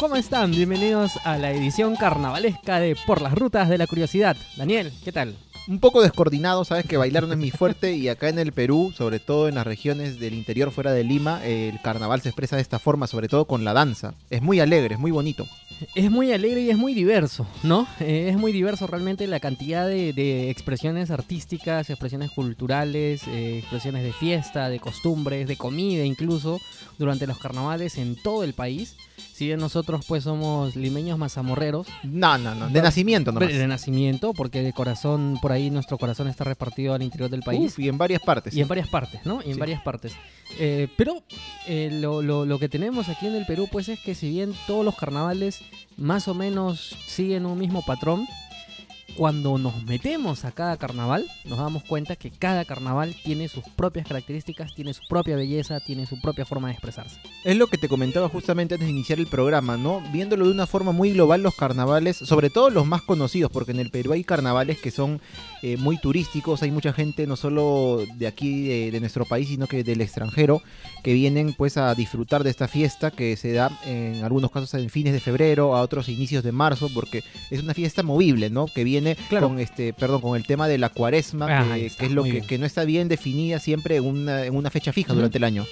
¿cómo están? Bienvenidos a la edición carnavalesca de Por las Rutas de la Curiosidad. Daniel, ¿qué tal? Un poco descoordinado, sabes que bailar no es mi fuerte y acá en el Perú, sobre todo en las regiones del interior fuera de Lima, el carnaval se expresa de esta forma, sobre todo con la danza. Es muy alegre, es muy bonito. Es muy alegre y es muy diverso, ¿no? Eh, es muy diverso realmente la cantidad de, expresiones artísticas, expresiones culturales, eh, expresiones de fiesta, de costumbres, de comida incluso, durante los carnavales en todo el país. Si bien nosotros pues somos limeños mazamorreros. No, no, no. De nacimiento nomás. De nacimiento, porque de corazón, por ahí nuestro corazón está repartido al interior del país. y en varias partes. Y en varias partes, ¿no? Y en varias partes. Eh, pero eh, lo, lo que tenemos aquí en el Perú pues es que si bien todos los carnavales más o menos siguen un mismo patrón, cuando nos metemos a cada carnaval, nos damos cuenta que cada carnaval tiene sus propias características, tiene su propia belleza, tiene su propia forma de expresarse. Es lo que te comentaba justamente antes de iniciar el programa, ¿no? Viéndolo de una forma muy global los carnavales, sobre todo los más conocidos, porque en el Perú hay carnavales que son eh, muy turísticos, hay mucha gente no solo de aquí, de, de, nuestro país, sino que del extranjero, que vienen pues a disfrutar de esta fiesta que se da en algunos casos en fines de febrero, a otros inicios de marzo, porque es una fiesta movible, ¿no? Que viene con este, perdón, con el tema de la cuaresma, que, es lo que, no está bien definida siempre en una, en una fecha fija durante el año.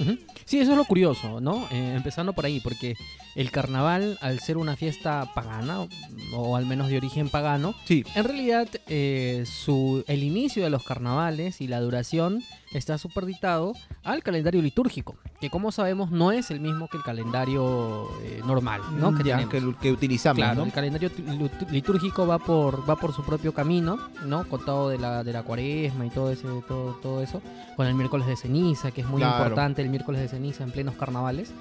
Sí, eso es lo curioso, ¿no? Eh, empezando por ahí, porque el carnaval, al ser una fiesta pagana, o al menos de origen pagano, sí. en realidad eh, su, el inicio de los carnavales y la duración está superditado al calendario litúrgico, que como sabemos no es el mismo que el calendario eh, normal, ¿no? Mm, que, que, utilizamos. Claro, el calendario litúrgico va por, va por su propio camino, ¿no? Contado de la, de la cuaresma y todo, ese, todo, todo eso, con el miércoles de ceniza, que es muy importante el miércoles de ceniza en plenos carnavales.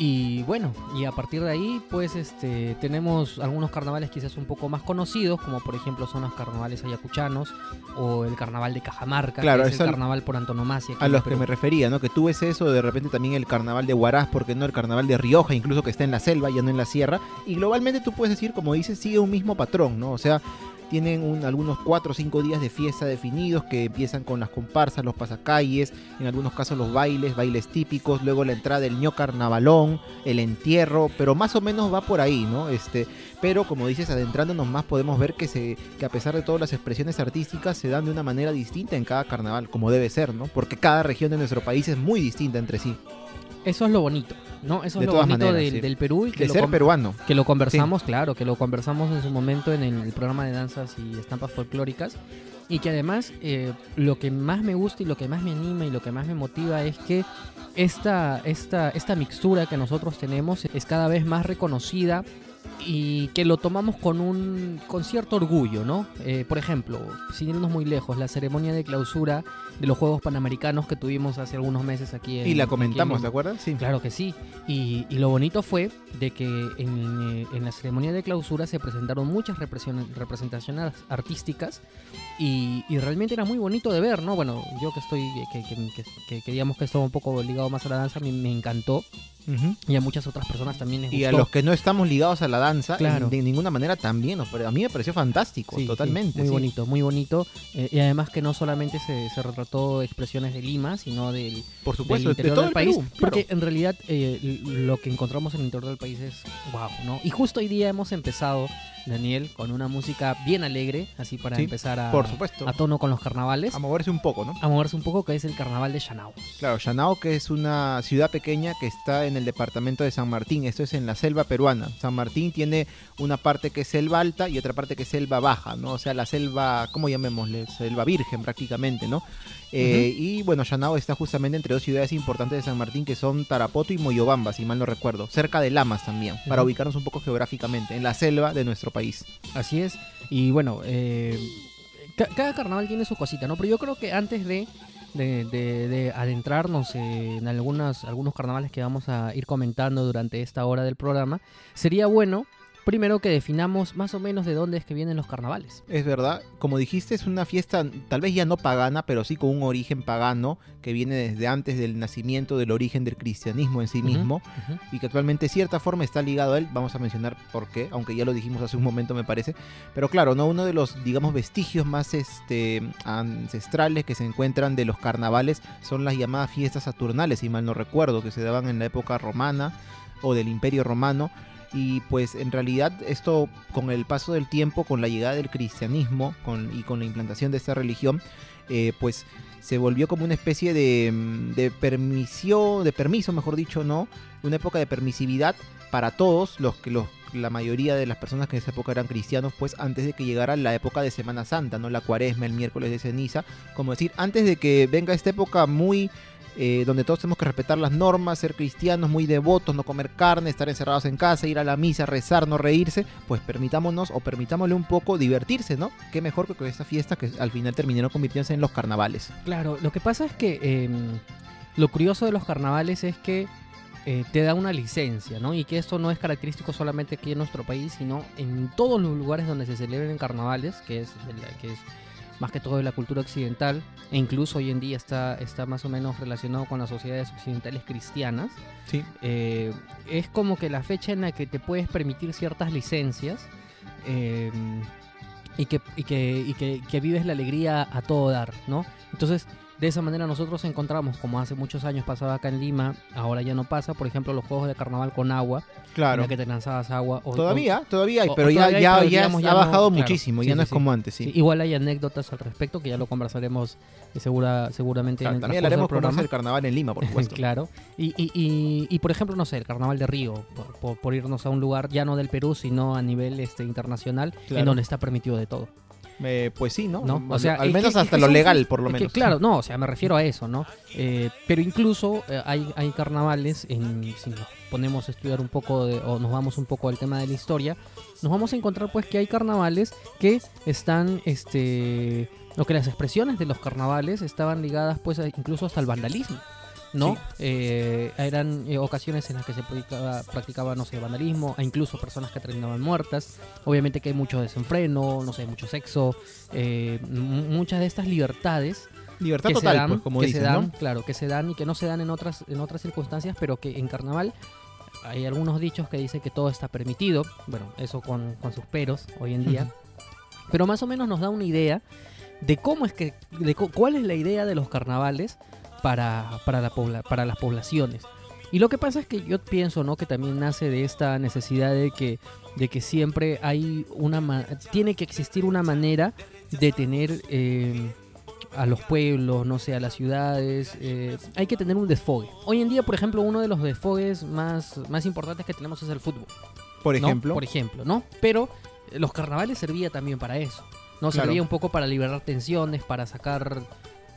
Y bueno, y a partir de ahí, pues este, tenemos algunos carnavales quizás un poco más conocidos, como por ejemplo son los carnavales ayacuchanos o el carnaval de Cajamarca, claro, que es, el carnaval por antonomasia. A los que me refería, ¿no? Que tú ves eso, de repente también el carnaval de Huaraz, porque no el carnaval de Rioja, incluso que está en la selva, ya no en la sierra. Y globalmente tú puedes decir, como dices, sigue un mismo patrón, ¿no? O sea, tienen un, algunos 4 o 5 días de fiesta definidos que empiezan con las comparsas, los pasacalles, en algunos casos los bailes, bailes típicos, luego la entrada del ño carnavalón, el entierro, pero más o menos va por ahí, ¿no? Este, pero como dices, adentrándonos más podemos ver que, se, que a pesar de todas las expresiones artísticas se dan de una manera distinta en cada carnaval, como debe ser, ¿no? Porque cada región de nuestro país es muy distinta entre sí. Eso es lo bonito, ¿no? Eso es lo bonito del, Perú. Y que de ser peruano. Que lo conversamos, claro, que lo conversamos en su momento en el programa de danzas y estampas folclóricas. Y que además eh, lo que más me gusta y lo que más me anima y lo que más me motiva es que esta, esta, esta mixtura que nosotros tenemos es cada vez más reconocida y que lo tomamos con un con cierto orgullo, ¿no? Eh, por ejemplo, sin irnos muy lejos, la ceremonia de clausura de los Juegos Panamericanos que tuvimos hace algunos meses aquí en Y la comentamos, ¿de acuerdo? Sí. Claro que sí. Y, lo bonito fue de que en, la ceremonia de clausura se presentaron muchas representaciones artísticas y, realmente era muy bonito de ver, ¿no? Bueno, yo que estoy, que, que, que, digamos que estaba un poco ligado más a la danza, mí me encantó y a muchas otras personas también les Y a los que no estamos ligados a la danza, de ninguna manera también. A mí me pareció fantástico, totalmente. muy bonito, muy bonito. Eh, y además que no solamente se, retrató expresiones de Lima, sino del, Por supuesto, interior del el país. Porque en realidad eh, lo que encontramos en el interior del país es wow, ¿no? Y justo hoy día hemos empezado Daniel, con una música bien alegre, así para empezar a, por supuesto. a tono con los carnavales. A moverse un poco, ¿no? A moverse un poco, que es el carnaval de Chanao. Claro, Chanao, que es una ciudad pequeña que está en el departamento de San Martín, esto es en la selva peruana. San Martín tiene una parte que es selva alta y otra parte que es selva baja, ¿no? O sea, la selva, ¿cómo llamémosle? Selva virgen prácticamente, ¿no? Eh, y bueno, Chanao está justamente entre dos ciudades importantes de San Martín que son Tarapoto y Moyobamba, si mal no recuerdo, cerca de Lamas también, para ubicarnos un poco geográficamente, en la selva de nuestro país. Así es, y bueno, eh, cada carnaval tiene su cosita, ¿no? Pero yo creo que antes de, de, adentrarnos en algunas, algunos carnavales que vamos a ir comentando durante esta hora del programa, sería bueno primero que definamos más o menos de dónde es que vienen los carnavales. Es verdad, como dijiste, es una fiesta tal vez ya no pagana, pero sí con un origen pagano que viene desde antes del nacimiento del origen del cristianismo en sí mismo y que actualmente de cierta forma está ligado a él. Vamos a mencionar por qué, aunque ya lo dijimos hace un momento me parece. Pero claro, no uno de los digamos vestigios más este, ancestrales que se encuentran de los carnavales son las llamadas fiestas saturnales, si mal no recuerdo, que se daban en la época romana o del Imperio Romano. Y pues en realidad esto con el paso del tiempo, con la llegada del cristianismo con, y con la implantación de esta religión, eh, pues se volvió como una especie de, mm, de de permiso, mejor dicho, ¿no? Una época de permisividad para todos los que los la mayoría de las personas que en esa época eran cristianos, pues antes de que llegara la época de Semana Santa, ¿no? La cuaresma, el miércoles de ceniza, como decir, antes de que venga esta época muy eh, donde todos tenemos que respetar las normas, ser cristianos, muy devotos, no comer carne, estar encerrados en casa, ir a la misa, rezar, no reírse, pues permitámonos o permitámosle un poco divertirse, ¿no? Qué mejor que con esta fiesta que al final terminaron convirtiéndose en los carnavales. Claro, lo que pasa es que em, lo curioso de los carnavales es que eh, te da una licencia, ¿no? Y que esto no es característico solamente aquí en nuestro país, sino en todos los lugares donde se celebren carnavales, que es, que es más que todo de la cultura occidental, e incluso hoy en día está, está más o menos relacionado con las sociedades occidentales cristianas. Sí. Eh, es como que la fecha en la que te puedes permitir ciertas licencias eh, y, que, y, que, y que, que vives la alegría a todo dar, ¿no? Entonces, de esa manera nosotros encontramos, como hace muchos años pasaba acá en Lima, ahora ya no pasa, por ejemplo, los juegos de carnaval con agua, Claro. en la que te lanzabas agua. o- Todavía, todavía hay, pero o ya, todavía hay, ya, pero ya digamos, ya ha bajado claro. muchísimo, Sí, ya sí, no es sí. como antes, sí. Igual hay anécdotas al respecto que ya lo conversaremos eh, segura, seguramente Claro, en el también hablaremos del cómo es programa. el carnaval en Lima, por supuesto. claro. Y, y, y, y, por ejemplo, no sé, el carnaval de Río, por, por- por irnos a un lugar ya no del Perú, sino a nivel este, internacional, Claro. en donde está permitido de todo. Eh, pues sí, ¿no? ¿no? O sea, al menos que- hasta que lo legal, por lo que, menos. claro, no, o sea, me refiero a eso, ¿no? Eh, pero incluso eh, hay, hay carnavales, en, si nos ponemos a estudiar un poco de, o nos vamos un poco al tema de la historia, nos vamos a encontrar pues que hay carnavales que están, este, lo que las expresiones de los carnavales estaban ligadas pues a- incluso hasta el vandalismo. ¿No? Sí. Eh, eran eh, ocasiones en las que se practicaba, practicaba, no sé, vandalismo, e incluso personas que terminaban muertas. Obviamente que hay mucho desenfreno, no sé, mucho sexo, eh, muchas de estas libertades Libertad que total, se dan, pues, como que dicen, se dan, ¿no? claro, que se dan y que no se dan en otras, en otras circunstancias, pero que en carnaval hay algunos dichos que dicen que todo está permitido, bueno, eso con, con sus peros hoy en día, pero más o menos nos da una idea de cómo es que, de cu- cuál es la idea de los carnavales para, para, la pobla- para las poblaciones. Y lo que pasa es que yo pienso, ¿no? Que también nace de esta necesidad de que, de que siempre hay una, tiene que existir una manera de tener eh, a los pueblos, no sé, a las ciudades, eh, hay que tener un desfogue. Hoy en día, por ejemplo, uno de los desfogues más, más importantes que tenemos es el fútbol. Por ¿no? ejemplo. Por ejemplo, ¿no? Pero eh, los carnavales servía también para eso. No Claro. servía un poco para liberar tensiones, para sacar,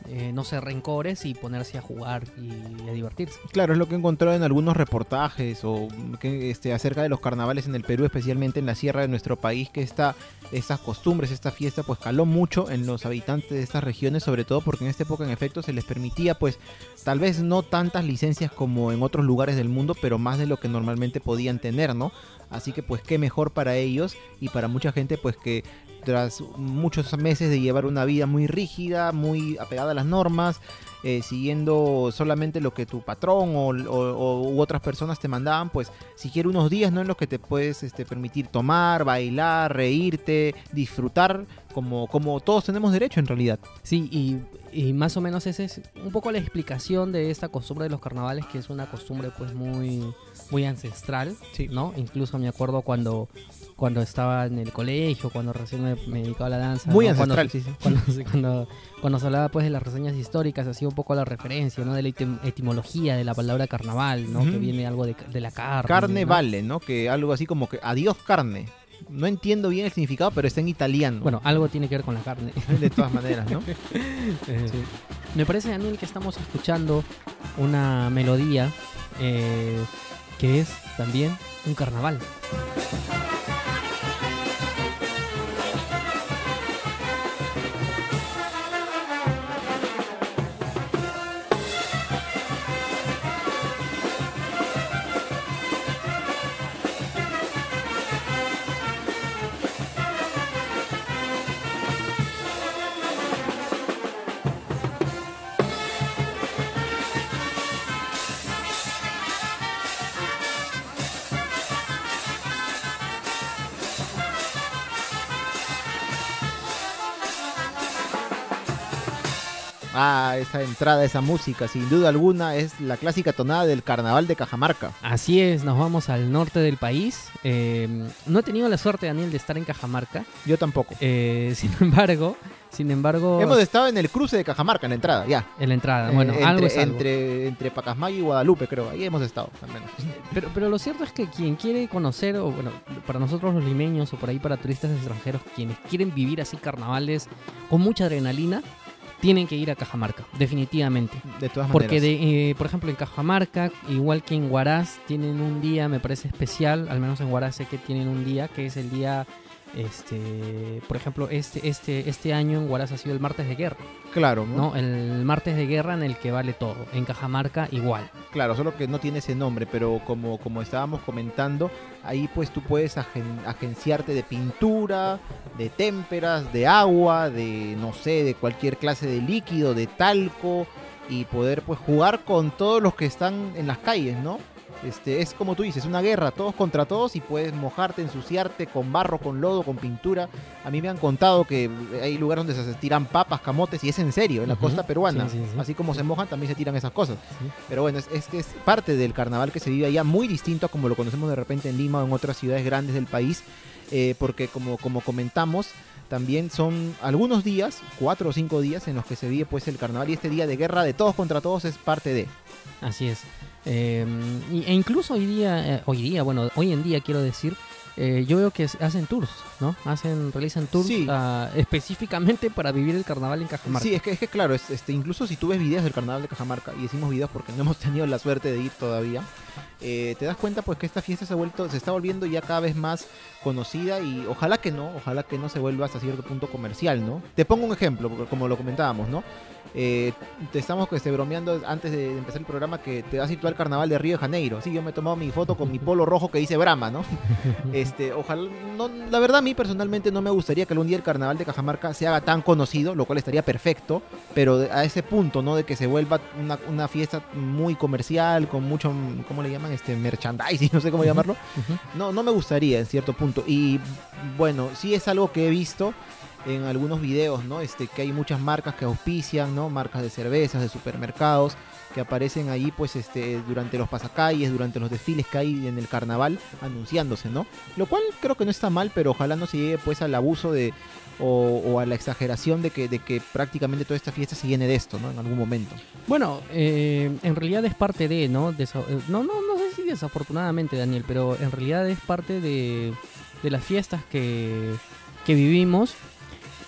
eh, no sé, rencores y ponerse a jugar y a divertirse. Claro, es lo que he encontrado en algunos reportajes o que, este, acerca de los carnavales en el Perú, especialmente en la sierra de nuestro país, que esta, estas costumbres, esta fiesta, pues caló mucho en los habitantes de estas regiones, sobre todo porque en esta época en efecto se les permitía, pues tal vez no tantas licencias como en otros lugares del mundo, pero más de lo que normalmente podían tener, ¿no? Así que pues qué mejor para ellos y para mucha gente pues que tras muchos meses de llevar una vida muy rígida, muy apegada a las normas, eh, siguiendo solamente lo que tu patrón o, u otras personas te mandaban, pues siquiera unos días no en los que te puedes este, permitir tomar, bailar, reírte, disfrutar, como, como todos tenemos derecho en realidad. Sí, y, y más o menos esa es un poco la explicación de esta costumbre de los carnavales, que es una costumbre pues muy, muy ancestral, Sí. ¿no? Incluso me acuerdo cuando, cuando estaba en el colegio, cuando recién me, me dedicaba a la danza. Muy ¿no? Cuando- ancestral, sí, sí. cuando, cuando, cuando se hablaba pues de las reseñas históricas, hacía un poco la referencia, ¿no? De la etim- etimología de la palabra carnaval, ¿no? Que viene algo de, de la carne. Carne ¿no? vale, ¿no? Que algo así como que adiós carne. No entiendo bien el significado, pero está en italiano. Bueno, algo tiene que ver con la carne. de todas maneras, ¿no? Eh, Me parece, Daniel, que estamos escuchando una melodía eh, que es también un carnaval. Ah, esa entrada, esa música, sin duda alguna, es la clásica tonada del carnaval de Cajamarca. Así es, nos vamos al norte del país. Eh, no he tenido la suerte, Daniel, de estar en Cajamarca. Yo tampoco. Eh, sin embargo, sin embargo... Hemos estado en el cruce de Cajamarca, en la entrada, ya. En la entrada, bueno, Eh, algo entre, es algo. entre, entre Pacasmayo y Guadalupe, creo. Ahí hemos estado, al menos. Pero, pero lo cierto es que quien quiere conocer, o bueno, para nosotros los limeños o por ahí para turistas extranjeros, quienes quieren vivir así carnavales con mucha adrenalina, tienen que ir a Cajamarca, definitivamente. De todas Porque, maneras. de, eh, por ejemplo, en Cajamarca, igual que en Huaraz, tienen un día, me parece especial, al menos en Huaraz sé que tienen un día, que es el día, este, por ejemplo, este, este, este año en Huaraz ha sido el martes de guerra, Claro, ¿no? ¿no? El martes de guerra en el que vale todo. En Cajamarca igual. Claro, solo que no tiene ese nombre, pero como, como estábamos comentando, ahí pues tú puedes agen- agenciarte de pintura, de témperas, de agua, de no sé, de cualquier clase de líquido, de talco y poder pues jugar con todos los que están en las calles, ¿no? Este, es como tú dices, una guerra, todos contra todos y puedes mojarte, ensuciarte con barro, con lodo, con pintura. A mí me han contado que hay lugares donde se tiran papas, camotes y es en serio, en la costa peruana. Sí, sí, sí. Así como se mojan, también se tiran esas cosas. Pero bueno, es, es que es parte del carnaval que se vive allá, muy distinto a como lo conocemos de repente en Lima o en otras ciudades grandes del país, eh, porque como, como comentamos, también son algunos días, cuatro o cinco días, en los que se vive pues el carnaval y este día de guerra de todos contra todos es parte de. Así es. Eh, e incluso hoy día, eh, hoy día, bueno, hoy en día quiero decir, eh, yo veo que hacen tours, ¿no? Hacen, realizan tours Sí. ah, específicamente para vivir el carnaval en Cajamarca. Sí, es que, es que claro, es- este, incluso si tú ves videos del carnaval de Cajamarca, y decimos videos porque no hemos tenido la suerte de ir todavía, eh, te das cuenta pues que esta fiesta se ha vuelto, se está volviendo ya cada vez más conocida y ojalá que no, ojalá que no se vuelva hasta cierto punto comercial, ¿no? Te pongo un ejemplo, como lo comentábamos, ¿no? Eh, te estamos este, bromeando antes de empezar el programa que te vas a ir tú al carnaval de Río de Janeiro. Sí, yo me he tomado mi foto con mi polo rojo que dice Brahma, ¿no? Este, ojalá, no, la verdad a mí personalmente no me gustaría que algún día el carnaval de Cajamarca se haga tan conocido, lo cual estaría perfecto, pero a ese punto, ¿no? De que se vuelva una, una fiesta muy comercial, con mucho, ¿cómo le llaman? Este, merchandising, no sé cómo llamarlo. No, no me gustaría en cierto punto. Y bueno, sí es algo que he visto en algunos videos, ¿no? Este, que hay muchas marcas que auspician, ¿no? Marcas de cervezas, de supermercados, que aparecen ahí, pues, este, durante los pasacalles, durante los desfiles que hay en el carnaval, anunciándose, ¿no? Lo cual creo que no está mal, pero ojalá no se llegue, pues, al abuso de, o, a la exageración de que, de que prácticamente toda esta fiesta se llene de esto, ¿no? En algún momento. Bueno, eh, en realidad es parte de, ¿no? Eh, no, no, no sé si desafortunadamente, Daniel, pero en realidad es parte de, de las fiestas que, que vivimos.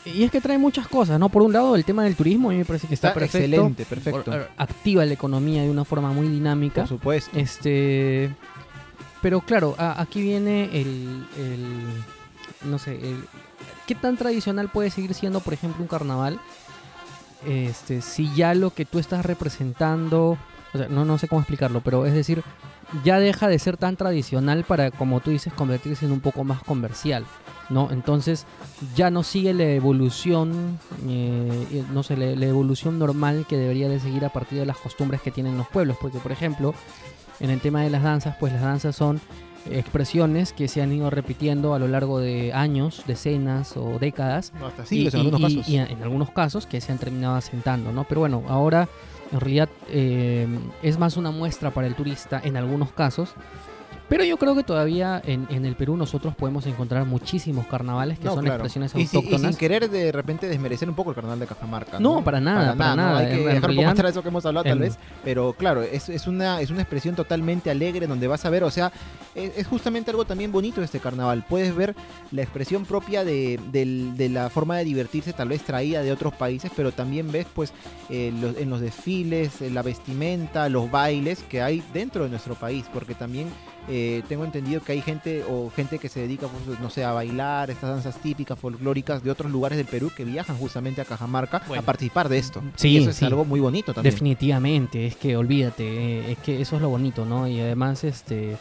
Y es que trae muchas cosas, ¿no? Por un lado, el tema del turismo, a mí me parece que está, Está perfecto. excelente, perfecto. Por- activa la economía de una forma muy dinámica. Por supuesto. Este. Pero claro, a- aquí viene el, el- No sé. el- ¿Qué tan tradicional puede seguir siendo, por ejemplo, un carnaval? Este, si ya lo que tú estás representando. O sea, no, no sé cómo explicarlo, pero es decir, ya deja de ser tan tradicional para, como tú dices, convertirse en un poco más comercial. ¿no? Entonces ya no sigue la evolución, eh, no sé, la, la evolución normal que debería de seguir a partir de las costumbres que tienen los pueblos. Porque, por ejemplo, en el tema de las danzas, pues las danzas son expresiones que se han ido repitiendo a lo largo de años, decenas o décadas. Hasta Y- en algunos y- casos. y en algunos casos que se han terminado asentando, ¿no? Pero bueno, ahora en realidad eh, es más una muestra para el turista en algunos casos. Pero yo creo que todavía en, en el Perú nosotros podemos encontrar muchísimos carnavales que No, son claro. expresiones Y, si- y autóctonas. sin querer de repente desmerecer un poco el carnaval de Cajamarca. No, para nada, para ¿no? nada. Hay que En- dejar realidad, atrás eso que hemos hablado tal en- vez. Pero claro, es, es, una, es una expresión totalmente alegre donde vas a ver, o sea, es, es justamente algo también bonito de este carnaval. Puedes ver la expresión propia de, de la forma de divertirse, tal vez traída de otros países, pero también ves pues eh, los- en los desfiles, en la vestimenta, los bailes que hay dentro de nuestro país, porque también eh, tengo entendido que hay gente o gente que se dedica, pues, no sé, a bailar estas danzas típicas, folclóricas de otros lugares del Perú que viajan justamente a Cajamarca Bueno. a participar de esto. Sí, y eso es sí. algo muy bonito también. Definitivamente, es que olvídate, eh, es que eso es lo bonito, ¿no? Y además, este,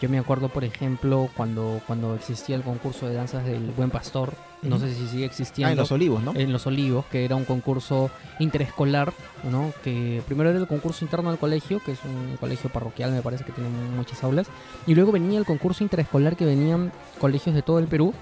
Yo me acuerdo, por ejemplo, cuando, cuando existía el concurso de danzas del Buen Pastor, no sé si sigue existiendo. Ah, en los olivos, ¿no? en Los Olivos, que era un concurso interescolar, ¿no? Que primero era el concurso interno del colegio, que es un colegio parroquial, me parece que tiene muchas aulas, y luego venía el concurso interescolar que venían colegios de todo el Perú,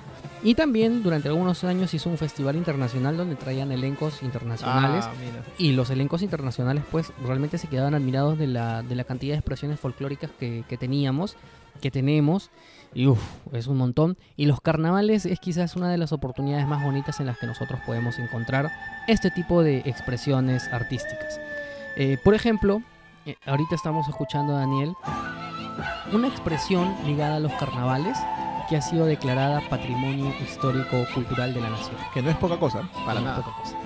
y también durante algunos años hizo un festival internacional donde traían elencos internacionales, Ah, y los elencos internacionales pues realmente se quedaban admirados de la, de la cantidad de expresiones folclóricas que, que teníamos, que tenemos, y uff, es un montón. Y los carnavales es quizás una de las oportunidades más bonitas en las que nosotros podemos encontrar este tipo de expresiones artísticas. Eh, por ejemplo, eh, ahorita estamos escuchando a Daniel una expresión ligada a los carnavales que ha sido declarada Patrimonio Histórico Cultural de la Nación. Que no es poca cosa, para No es nada. poca cosa.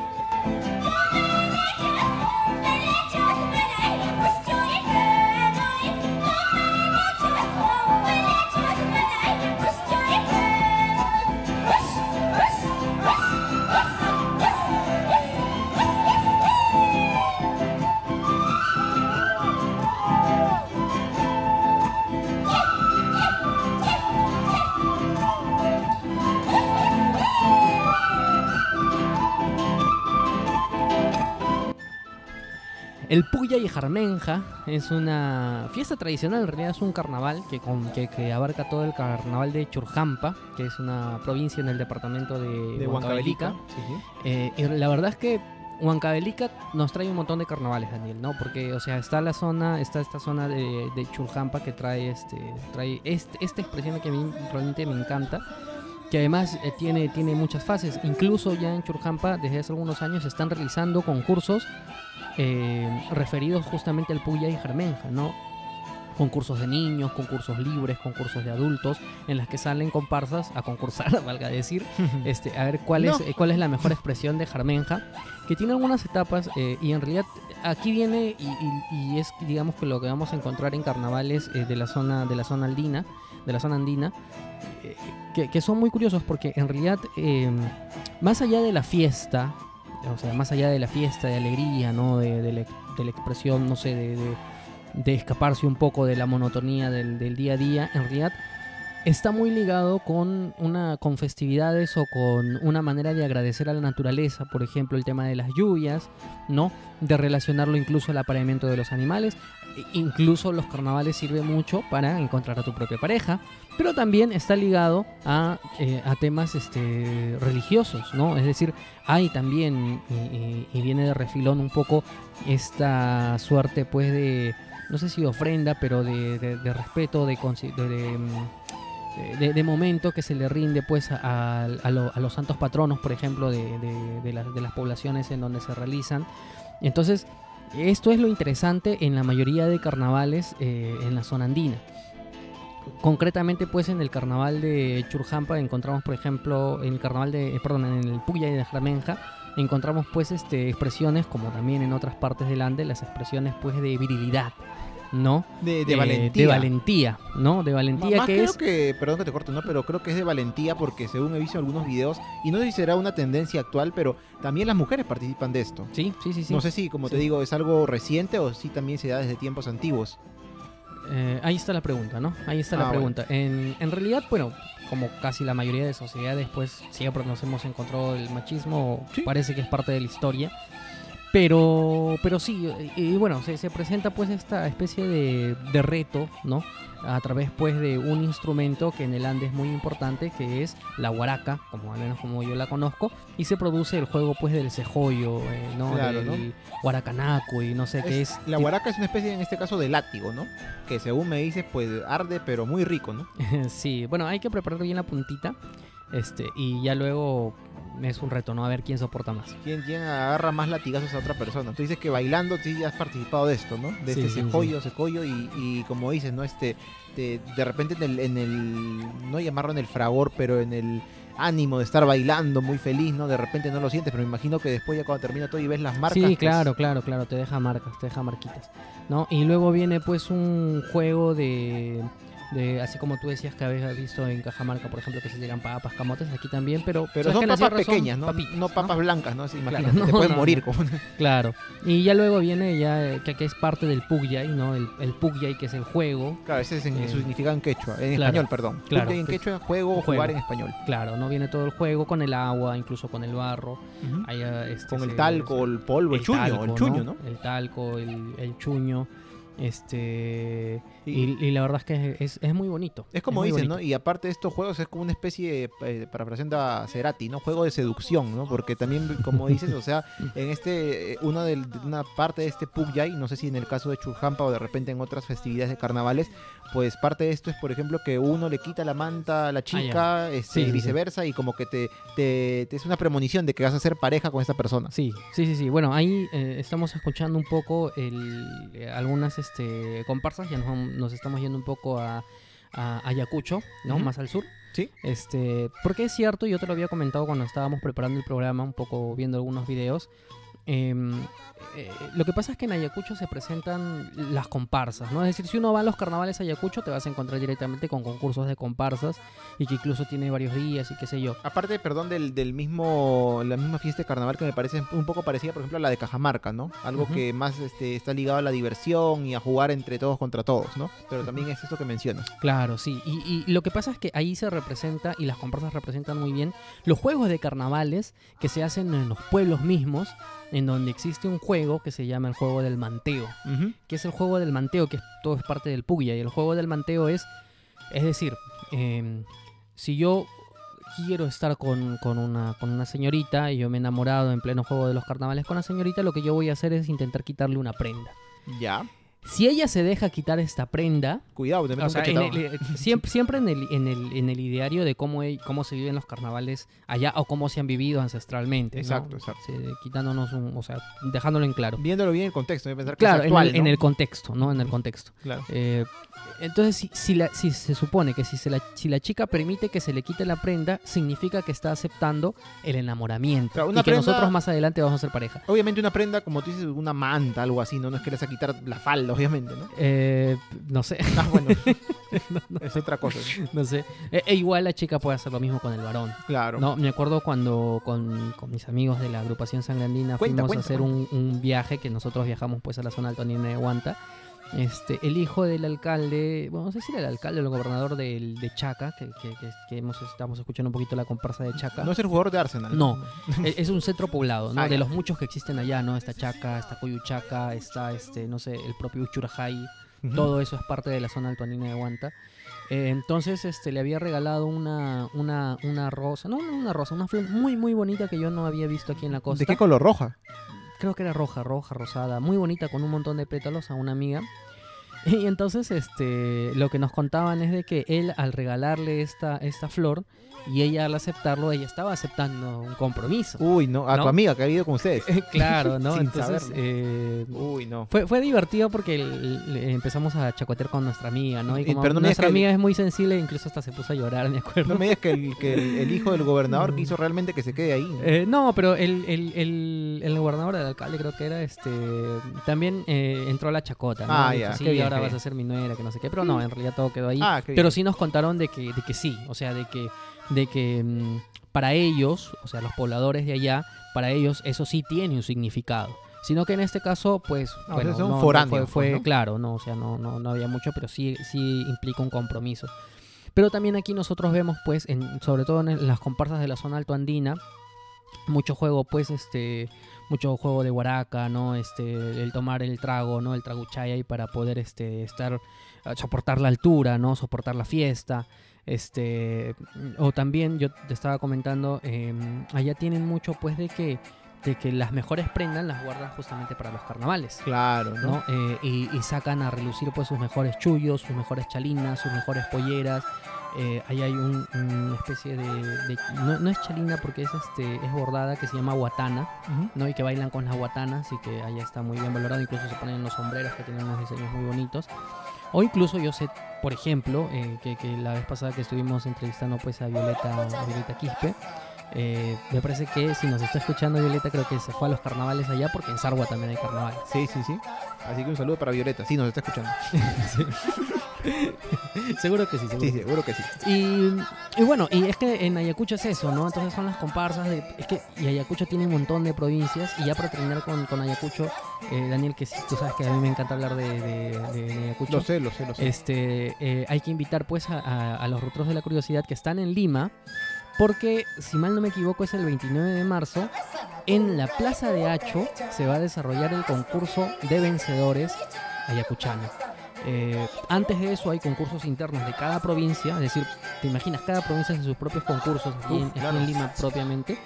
Jarmenja es una fiesta tradicional, en realidad es un carnaval que, con- que, que abarca todo el carnaval de Churjampa, que es una provincia en el departamento de, De. Huancavelica. Sí, sí. Eh, y la verdad es que Huancavelica nos trae un montón de carnavales, Daniel, ¿no? Porque, o sea, está la zona, está esta zona de, de Churjampa que trae este, trae este, esta expresión que a mí realmente me encanta. Que además eh, tiene, tiene muchas fases. Incluso ya en Churjampa, desde hace algunos años, se están realizando concursos eh, referidos justamente al Puya y Jarmenja, ¿no? Concursos de niños, concursos libres, concursos de adultos, en las que salen comparsas a concursar, valga decir, este, a ver cuál es, No. eh, cuál es la mejor expresión de Jarmenja, que tiene algunas etapas eh, y en realidad aquí viene y, y- y es digamos que lo que vamos a encontrar en carnavales eh, de la zona de la zona andina, de la zona andina, eh, que, que son muy curiosos porque en realidad eh, más allá de la fiesta, o sea, más allá de la fiesta, de alegría, ¿no? De, de la, de la expresión, no sé, de, de- escaparse un poco de la monotonía del, del día a día, en realidad está muy ligado con una con festividades o con una manera de agradecer a la naturaleza, por ejemplo, el tema de las lluvias, ¿no? De relacionarlo incluso al apareamiento de los animales, E- incluso los carnavales sirven mucho para encontrar a tu propia pareja, pero también está ligado a, eh, a temas este, religiosos, ¿no? Es decir, hay también, y, y- viene de refilón un poco esta suerte, pues, de, no sé si ofrenda, pero de, de- de respeto, de, de- de, mm, de- momento que se le rinde, pues, a, lo- a los santos patronos, por ejemplo, de, las- poblaciones en donde se realizan. Entonces, esto es lo interesante en la mayoría de carnavales eh, en la zona andina. Concretamente, pues en el carnaval de Churjampa encontramos, por ejemplo, en el carnaval de, eh, perdón, en el Puya y de Jarmenja, encontramos pues este expresiones, como también en otras partes del Ande, las expresiones pues de virilidad, ¿no? De, de Eh, valentía. De valentía, ¿no? De valentía Más que creo es... que, perdón que te corto, ¿no? Pero creo que es de valentía porque según he visto en algunos videos, y no sé si será una tendencia actual, pero también las mujeres participan de esto. Sí, sí, sí, sí. No sé si, como te digo, es algo reciente o si también se da desde tiempos antiguos. Eh, ahí está la pregunta, ¿no? Ahí está la Ah, pregunta. En, en realidad, bueno, como casi la mayoría de sociedades, pues siempre nos hemos encontrado el machismo, Sí. parece que es parte de la historia. Pero, pero sí, y, bueno, se, se presenta pues esta especie de, de reto, ¿no? A través pues de un instrumento que en el Ande es muy importante, que es la guaraca, como al menos como yo la conozco, y se produce el juego pues del cejoyo, eh, ¿no? Claro, del guaracanaco y no sé qué es. la guaraca es una especie, en este caso, de látigo, ¿no? Que según me dices, pues arde, pero muy rico, ¿no? Sí, bueno, hay que preparar bien la puntita. Este, y ya luego es un reto, ¿no? A ver quién soporta más. ¿Quién, quién agarra más latigazos a otra persona? Tú dices que bailando sí ya has participado de esto, ¿no? De Sí, este sí, secollo, secollo y, y como dices, ¿no? Este, de, de repente en el, en el, no llamarlo en el fragor, pero en el ánimo de estar bailando muy feliz, ¿no? De repente no lo sientes, pero me imagino que después ya cuando termina todo y ves las marcas. Sí, pues, claro, claro, claro, te deja marcas, te deja marquitas, ¿no? Y luego viene pues un juego de, de así como tú decías que habías visto en Cajamarca, por ejemplo, que se llegan papas, camotes, aquí también, pero Pero son papas sierra son pequeñas, ¿no? papitas, no papas blancas, ¿no? Así, Imagínate, no, te pueden no, morir no. una- Claro. Y ya luego viene ya eh, que, que es parte del Pugyay, ¿no? El, el Pugyay que es el juego, Claro, ese es en, Eh, su significado en quechua, en claro, español, perdón. claro, Porque en que- quechua juego o jugar en español. claro, ¿no? Viene todo el juego con el agua, incluso con el barro. Ahí, eh, este, Con el talco, el polvo, el, chuño, talco, el chuño, ¿no? El talco, el, el chuño. Este. Y- Y, y la verdad es que es, es muy bonito. Es como muy dicen, ¿no? Y aparte de estos juegos es como una especie, eh, parafraseando a Cerati, ¿no? Juego de seducción, ¿no? Porque también, como dices, o sea, en este, eh, una, del- de una parte de este Pugyay, no sé si en el caso de Churjampa o de repente en otras festividades de carnavales, pues parte de esto es, por ejemplo, que uno le quita la manta a la chica, este, Ah, Sí, y sí, sí. viceversa, y como que te, te, te es una premonición de que vas a ser pareja con esta persona. Sí, sí, sí, sí. Bueno, ahí eh, estamos escuchando un poco el, eh, algunas este, comparsas, ya nos, nos estamos yendo un poco a, a Ayacucho, ¿no? Más al sur. Sí. Este, porque es cierto, yo te lo había comentado cuando estábamos preparando el programa, un poco viendo algunos videos. Em, eh, lo que pasa es que en Ayacucho se presentan las comparsas, ¿no? Es decir, si uno va a los carnavales a Ayacucho, te vas a encontrar directamente con concursos de comparsas y que incluso tiene varios días y qué sé yo. Aparte, perdón, del, del mismo, la misma fiesta de carnaval que me parece un poco parecida, por ejemplo, a la de Cajamarca, ¿no? Algo que más este, está ligado a la diversión y a jugar entre todos contra todos, ¿no? Pero también es esto que mencionas. Claro, sí. Y, y lo que pasa es que ahí se representa, y las comparsas representan muy bien, los juegos de carnavales que se hacen en los pueblos mismos, en donde existe un juego que se llama el juego del manteo. que es el juego del manteo, que todo es parte del Puglia. Y el juego del manteo es, es decir, em, si yo quiero estar con, con una, con una señorita y yo me he enamorado en pleno juego de los carnavales con la señorita, lo que yo voy a hacer es intentar quitarle una prenda. Ya. Si ella se deja quitar esta prenda, Cuidado, te meto o un sea, en el- eh, siempre, siempre en, el, en, el, en el ideario de cómo, e- cómo se viven los carnavales allá o cómo se han vivido ancestralmente. ¿no? Exacto, exacto. Se- quitándonos un, o sea, dejándolo en claro. Viéndolo bien en el contexto, voy a pensar que Claro, es en el- en ¿no? el contexto, ¿no? En el contexto. Claro. Eh, entonces, si, si, la- si se supone que si, se la, si la chica permite que se le quite la prenda, significa que está aceptando el enamoramiento. Claro, una y que prenda- nosotros más adelante vamos a ser pareja. Obviamente una prenda, como tú dices, una manta, algo así, ¿no? No es que le vas a quitar la falda, obviamente, ¿no? Eh, no sé, Ah, bueno, es otra cosa. no sé. E, e igual la chica puede hacer lo mismo con el varón. Claro. No, me acuerdo cuando con, con mis amigos de la agrupación Sangrandina fuimos cuenta, a hacer un, un viaje que nosotros viajamos pues a la zona altonina de Huanta. Este, el hijo del alcalde, bueno, no sé si era el alcalde o el gobernador del- de, Chaca, que, que- que- que hemos, estamos escuchando un poquito la comparsa de Chaca. No es el jugador de Arsenal. No. E- es un centro poblado, ¿no? Ah, de los muchos que existen allá, ¿no? Está Chaca, está Coyuchaca, está, este, no sé, el propio Uchurajay. Todo eso es parte de la zona altoanina de Huanta. Eh, entonces, este, le había regalado una, una, una rosa, no, no una rosa, una flor muy, muy bonita que yo no había visto aquí en la costa. ¿De qué color? Roja. Creo que era roja, roja, rosada, muy bonita, con un montón de pétalos a una amiga. Y entonces, este, lo que nos contaban es de que él, al regalarle esta, esta flor y ella al aceptarlo, ella estaba aceptando un compromiso. Uy, no. A ¿No? tu amiga que ha vivido con ustedes. claro, ¿no? Sin entonces, eh, Uy, no. fue, fue divertido porque el- empezamos a chacotear con nuestra amiga, ¿no? Y Y- como pero no nuestra amiga es muy sensible, incluso hasta se puso a llorar, me acuerdo. No me digas que el, que el, hijo del gobernador quiso realmente que se quede ahí. ¿no? Eh, no, pero el, el, gobernador del alcalde creo que era, este, también eh, entró a la chacota, ¿no? Ah, ya, sí, qué bien, ahora vas bien. a ser mi nuera, que no sé qué, pero no, en realidad todo quedó ahí. Ah, pero sí nos contaron de que, de que sí, o sea, de que, de que mm, para ellos, o sea, los pobladores de allá, para ellos eso sí tiene un significado. Sino que en este caso, pues, Ah, o bueno, no- no fue, fue- pues, ¿no? claro, no, o sea, no, no, no había mucho, pero sí, sí implica un compromiso. Pero también aquí nosotros vemos, pues, en, sobre todo en las comparsas de la zona altoandina, mucho juego, pues, este, mucho juego de guaraca, ¿no? Este, el tomar el trago, ¿no? El traguchay ahí para poder, este, estar, eh, soportar la altura, ¿no? Soportar la fiesta. Este, o también yo te estaba comentando, eh, allá tienen mucho, pues, de que, de que las mejores prendas las guardan justamente para los carnavales. Claro, ¿no? ¿no? Eh, y, y sacan a relucir pues sus mejores chullos, sus mejores chalinas, sus mejores polleras. Eh, ahí hay un- una especie de, de- no, no es chalina porque es este es bordada que se llama guatana, Ujú. ¿no? Y que bailan con las guatanas y que allá está muy bien valorado, incluso se ponen en los sombreros que tienen unos diseños muy bonitos. O incluso yo sé por ejemplo, eh, que, que la vez pasada que estuvimos entrevistando pues a Violeta, a Violeta Quispe, eh, me parece que si nos está escuchando Violeta creo que se fue a los carnavales allá porque en Sargua también hay carnaval. Sí, sí, sí. Así que un saludo para Violeta. Sí, nos está escuchando. seguro que sí, seguro. Sí, que sí. seguro que sí. Y, y bueno, y es que en Ayacucho es eso, ¿no? Entonces son las comparsas de... Es que y Ayacucho tiene un montón de provincias y ya para terminar con, con Ayacucho, eh, Daniel, que sí, tú sabes que a mí me encanta hablar de, de, de- de Ayacucho. Lo sé, lo sé, lo sé. Este, eh, hay que invitar pues a, a- a los rutros de la curiosidad que están en Lima, porque si mal no me equivoco es el 29 de marzo, en la Plaza de Hacho se va a desarrollar el concurso de vencedores ayacuchano. Eh, antes de eso hay concursos internos de cada provincia, es decir, te imaginas, cada provincia hace sus propios concursos aquí, en, aquí Lima propiamente.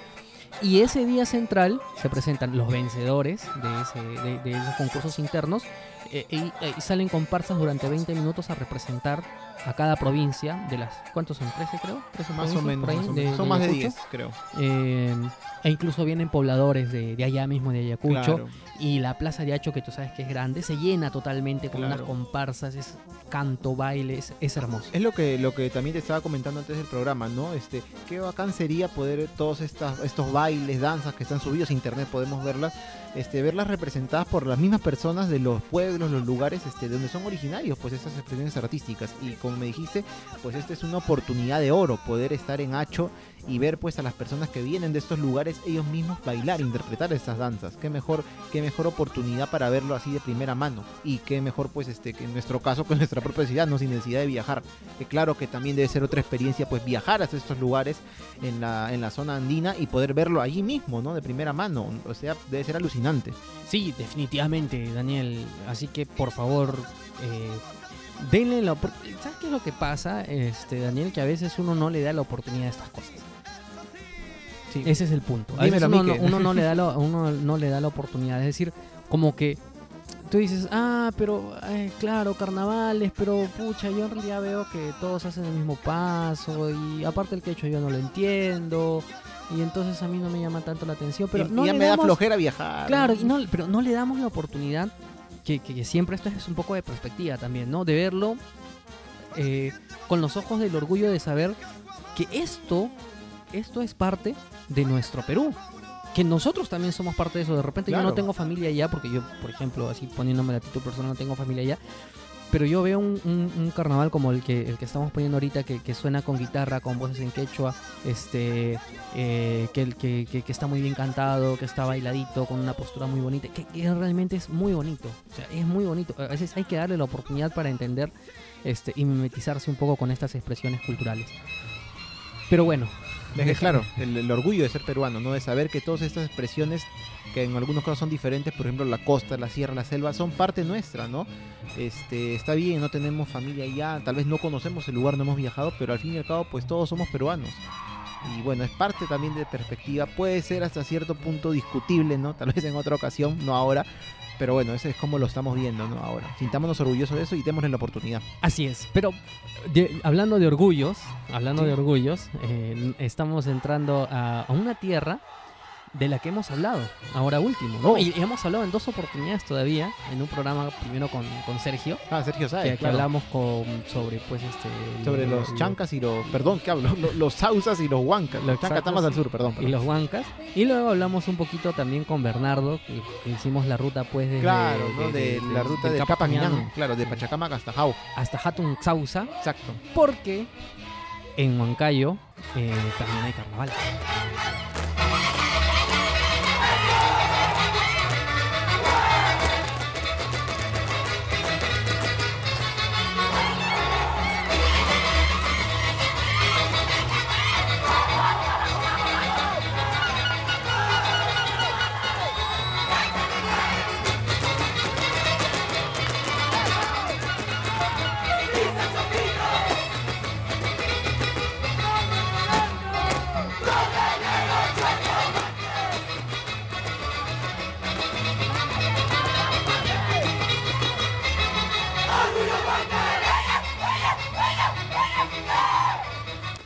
Y ese día central se presentan los vencedores de, ese- de- de esos concursos internos eh, y, y salen comparsas durante 20 minutos a representar a cada provincia de las... ¿Cuántos son? ¿13 creo? ¿13 Más o menos. ahí más o de- menos. Son de más de Ayacucho? 10, creo. Eh, e incluso vienen pobladores de, de allá mismo, de Ayacucho. Claro. Y la plaza de Hacho, que tú sabes que es grande, se llena totalmente con Claro. unas comparsas, es canto, baile, es, es hermoso. Es lo que, lo que también te estaba comentando antes del programa, ¿no? Este, qué bacán sería poder todos estas, estos bailes, danzas que están subidos a internet, podemos verlas, este, verlas representadas por las mismas personas de los pueblos, los lugares este, de donde son originarios, pues estas expresiones artísticas. Y como me dijiste, pues esta es una oportunidad de oro, poder estar en Hacho y ver pues a las personas que vienen de estos lugares ellos mismos bailar, interpretar estas danzas. Qué mejor, qué mejor oportunidad para verlo así de primera mano. Y qué mejor pues este que en nuestro caso con nuestra propia ciudad, no sin necesidad de viajar. Que claro que también debe ser otra experiencia pues viajar hasta estos lugares en la, en la zona andina y poder verlo allí mismo, ¿no? De primera mano. O sea, debe ser alucinante. Sí, definitivamente, Daniel. Así que por favor, eh, denle la oportunidad. ¿Sabes qué es lo que pasa, este, Daniel? Que a veces uno no le da la oportunidad a estas cosas. Sí. Ese es el punto. A veces uno, no, uno no le da la, uno no le da la oportunidad. Es decir, como que tú dices, ah, pero eh, claro, carnavales, pero pucha, yo en realidad veo que todos hacen el mismo paso y aparte el que he hecho yo no lo entiendo y entonces a mí no me llama tanto la atención. Pero y, no ya le me da flojera viajar. Claro, y no, pero no le damos la oportunidad, que, que- que siempre esto es un poco de perspectiva también, ¿no? De verlo eh, con los ojos del orgullo de saber que esto, esto es parte de nuestro Perú. Que nosotros también somos parte de eso. De repente yo no tengo familia allá, porque yo, por ejemplo, así poniéndome la título personal, no tengo familia allá. Pero yo veo un, un- carnaval como el que, el que estamos poniendo ahorita, que, que suena con guitarra, con voces en quechua, este, eh, que, que, que- está muy bien cantado, que está bailadito, con una postura muy bonita, que, que realmente es muy bonito. O sea, es muy bonito. A veces hay que darle la oportunidad para entender este, y mimetizarse un poco con estas expresiones culturales. Pero bueno, Es que, claro, el, el orgullo de ser peruano, ¿no? De saber que todas estas expresiones, que en algunos casos son diferentes, por ejemplo, la costa, la sierra, la selva, son parte nuestra, ¿no? Este, está bien, no tenemos familia allá, tal vez no conocemos el lugar, no hemos viajado, pero al fin y al cabo, pues todos somos peruanos. Y bueno, es parte también de perspectiva, puede ser hasta cierto punto discutible, ¿no? Tal vez en otra ocasión, no ahora. Pero bueno, ese es como lo estamos viendo, ¿no? Ahora. Sintámonos orgullosos de eso y démosle la oportunidad. Así es, pero de- hablando de orgullos, hablando Sí. de orgullos, eh, estamos entrando a, a una tierra de la que hemos hablado ahora último, ¿no? Oh. Y, y hemos hablado en dos oportunidades todavía, en un programa primero con, con Sergio, Ah, Sergio Sáez, que claro. hablamos con, sobre pues este... Sobre lo- los lo- chancas y los... Perdón, ¿qué hablo? Los, los sausas y los huancas. Los chancas están más al sur, perdón. y perdón. los huancas. Y luego hablamos un poquito también con Bernardo, que, que hicimos la ruta pues desde... Claro, ¿no? De, la ruta de Capañán Capañán, claro, de Pachacamac hasta Jau. hasta Hatun Sausa, Exacto. porque en Huancayo eh, también hay carnaval.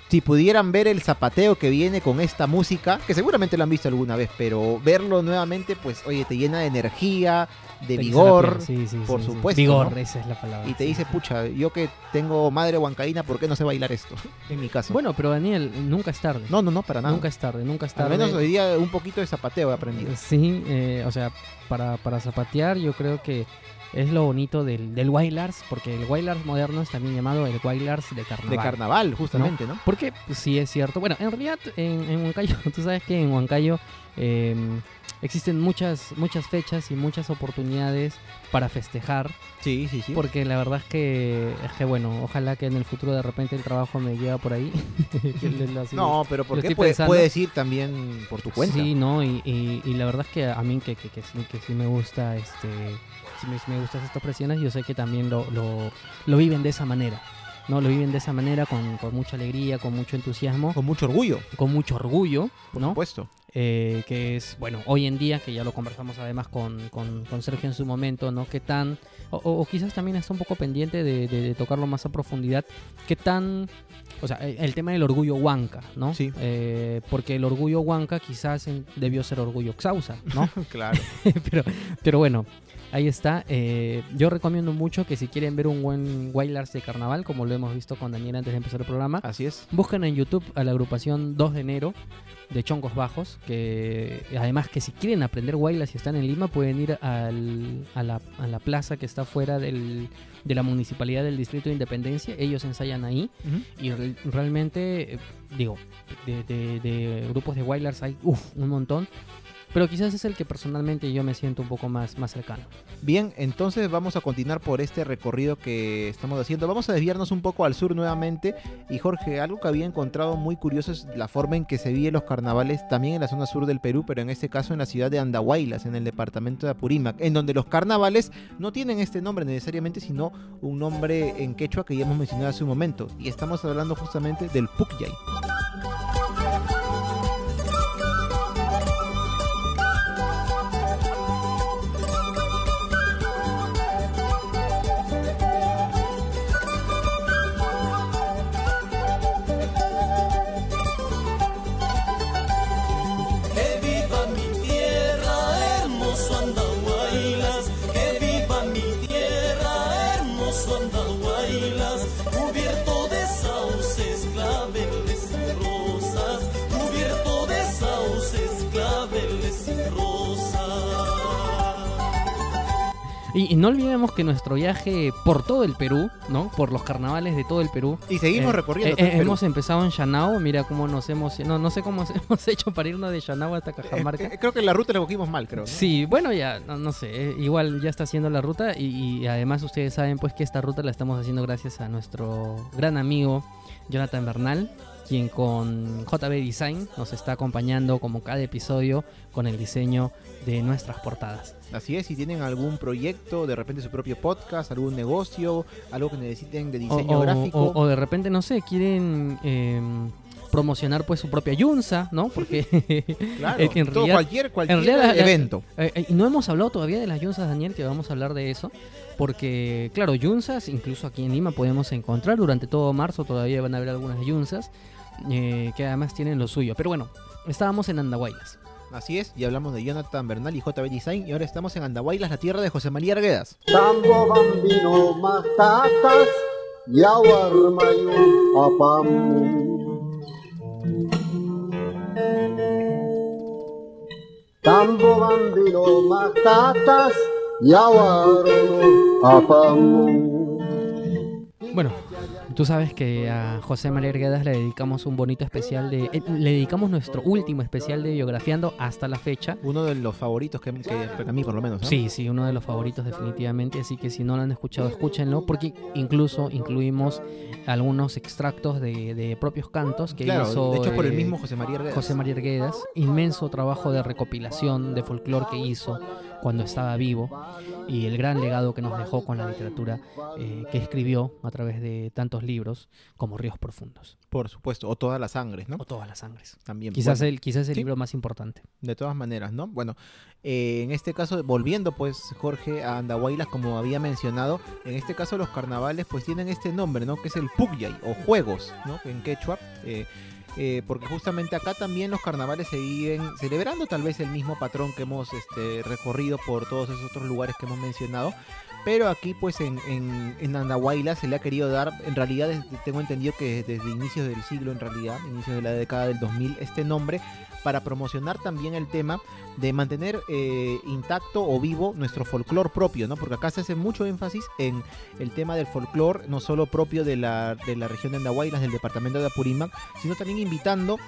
Si pudieran ver el zapateo que viene con esta música, que seguramente lo han visto alguna vez, pero verlo nuevamente, pues, oye, te llena de energía, de Te vigor, sí, sí, por sí, supuesto, Vigor, ¿no? esa es la palabra. y te dice, pucha, yo que tengo madre huancaína, ¿por qué no sé bailar esto? En mi caso. Bueno, pero Daniel, nunca es tarde. no, no, no, para nada. Nunca es tarde, nunca es Al tarde. menos hoy día un poquito de zapateo he aprendido. Sí, eh, o sea, para, para zapatear yo creo que es lo bonito del, del Wild Arts, porque el Wild Arts moderno es también llamado el Wild Arts de carnaval. De carnaval, justamente, ¿no? Porque pues, sí es cierto. Bueno, en realidad en, en Huancayo, tú sabes que en Huancayo eh, existen muchas, muchas fechas y muchas oportunidades para festejar. Sí, sí, sí. Porque la verdad es que, es que bueno, ojalá que en el futuro de repente el trabajo me lleve por ahí. No, pero ¿por qué puedes ir también por tu cuenta? Sí, no, y, y- y la verdad es que a mí que, que, que sí, que sí me gusta este sí me, me gustan estas presiones, yo sé que también lo, lo, lo viven de esa manera. ¿no? Lo viven de esa manera, con, con mucha alegría, con mucho entusiasmo, Con mucho orgullo, con mucho orgullo, por ¿no? supuesto. Eh, que es, bueno, hoy en día, que ya lo conversamos además con, con, con Sergio en su momento, ¿no? Qué tan, o, o- quizás también está un poco pendiente de, de- de tocarlo más a profundidad, qué tan, o sea, el, tema del orgullo huanca, ¿no? Sí. Eh, porque el orgullo huanca quizás debió ser orgullo xausa, ¿no? claro. pero, pero bueno, ahí está. Eh, yo recomiendo mucho que si quieren ver un buen Wild Arts de carnaval, como lo hemos visto con Daniel antes de empezar el programa, Así es. Buscan en YouTube a la agrupación 2 de enero de Chongos Bajos, que además que si quieren aprender Guaylas y están en Lima, pueden ir al- a, la, a la plaza que está fuera del- de la municipalidad del Distrito de Independencia. Ellos ensayan ahí y re- realmente, eh, digo, de, de- de grupos de Wailers hay uf, un montón. Pero quizás es el que personalmente yo me siento un poco más, más cercano. Bien, entonces vamos a continuar por este recorrido que estamos haciendo. Vamos a desviarnos un poco al sur nuevamente. Y Jorge, algo que había encontrado muy curioso es la forma en que se viven los carnavales también en la zona sur del Perú, pero en este caso en la ciudad de Andahuaylas, en el departamento de Apurímac, en donde los carnavales no tienen este nombre necesariamente, sino un nombre en quechua que ya hemos mencionado hace un momento. Y estamos hablando justamente del Pukyay. Y, y no olvidemos que nuestro viaje por todo el Perú, ¿no? Por los carnavales de todo el Perú, Y seguimos Eh, recorriendo. eh, todo eh, Perú. hemos empezado en Chanao, mira cómo nos hemos... No, no sé cómo hemos hecho para irnos de Chanao hasta Cajamarca. Eh, creo que la ruta la cogimos mal, creo. ¿no? Sí, bueno, ya, no, no sé, igual ya está haciendo la ruta y, y además ustedes saben pues que esta ruta la estamos haciendo gracias a nuestro gran amigo Jonathan Bernal, quien con JB Design nos está acompañando como cada episodio con el diseño de nuestras portadas. Así es, si tienen algún proyecto, de repente su propio podcast, algún negocio, algo que necesiten de O, diseño o- gráfico. o- o de repente, no sé, quieren eh, promocionar pues su propia Yunza, ¿no? Porque claro, es que en todo, realidad- cualquier, cualquier realidad la- la- evento. Eh, eh, no hemos hablado todavía de las yunzas, Daniel, que vamos a hablar de eso. Porque, claro, yunzas, incluso aquí en Lima podemos encontrar. Durante todo marzo todavía van a haber algunas yunzas eh, que además tienen lo suyo. Pero bueno, estábamos en Andahuaylas. Así es, y hablamos de Jonathan Bernal y JB Design, y ahora estamos en Andahuaylas, la tierra de José María Arguedas. Tambo bambino matatas Tambo bambino matatas Bueno, tú sabes que a José María Arguedas le dedicamos un bonito especial de... eh, le dedicamos nuestro último especial de biografiando hasta la fecha. Uno de los favoritos que, que para mí por lo menos, ¿no? Sí, sí, uno de los favoritos definitivamente, así que si no lo han escuchado, escúchenlo, porque incluso incluimos algunos extractos de, de propios cantos que Claro, hizo de hecho por el eh, mismo José María Arguedas. José María Arguedas, inmenso trabajo de recopilación de folclore que hizo, cuando estaba vivo y el gran legado que nos dejó con la literatura eh, que escribió a través de tantos libros como Ríos Profundos Por supuesto, o todas las sangres, ¿no? o Todas las Sangres. También. Quizás bueno, el, quizás el sí. libro más importante. De todas maneras, ¿no? Bueno, eh, en este caso, volviendo pues, Jorge, a Andahuaylas, como había mencionado, en este caso los carnavales pues tienen este nombre, ¿no? Que es el Pugyay, o Juegos, ¿no? En quechua. eh, eh, porque justamente acá también los carnavales se viven celebrando tal vez el mismo patrón que hemos este, recorrido por todos esos otros lugares que hemos mencionado. Pero aquí, pues en, en, Andahuayla se le ha querido dar, en realidad tengo entendido que desde inicios del siglo, en realidad, inicios de la década del 2000, este nombre para promocionar también el tema de mantener eh, intacto o vivo nuestro folclore propio, ¿no? Porque acá se hace mucho énfasis en el tema del folclore, no solo propio de la, de la región de Andahuaylas, del departamento de Apurímac, sino también invitando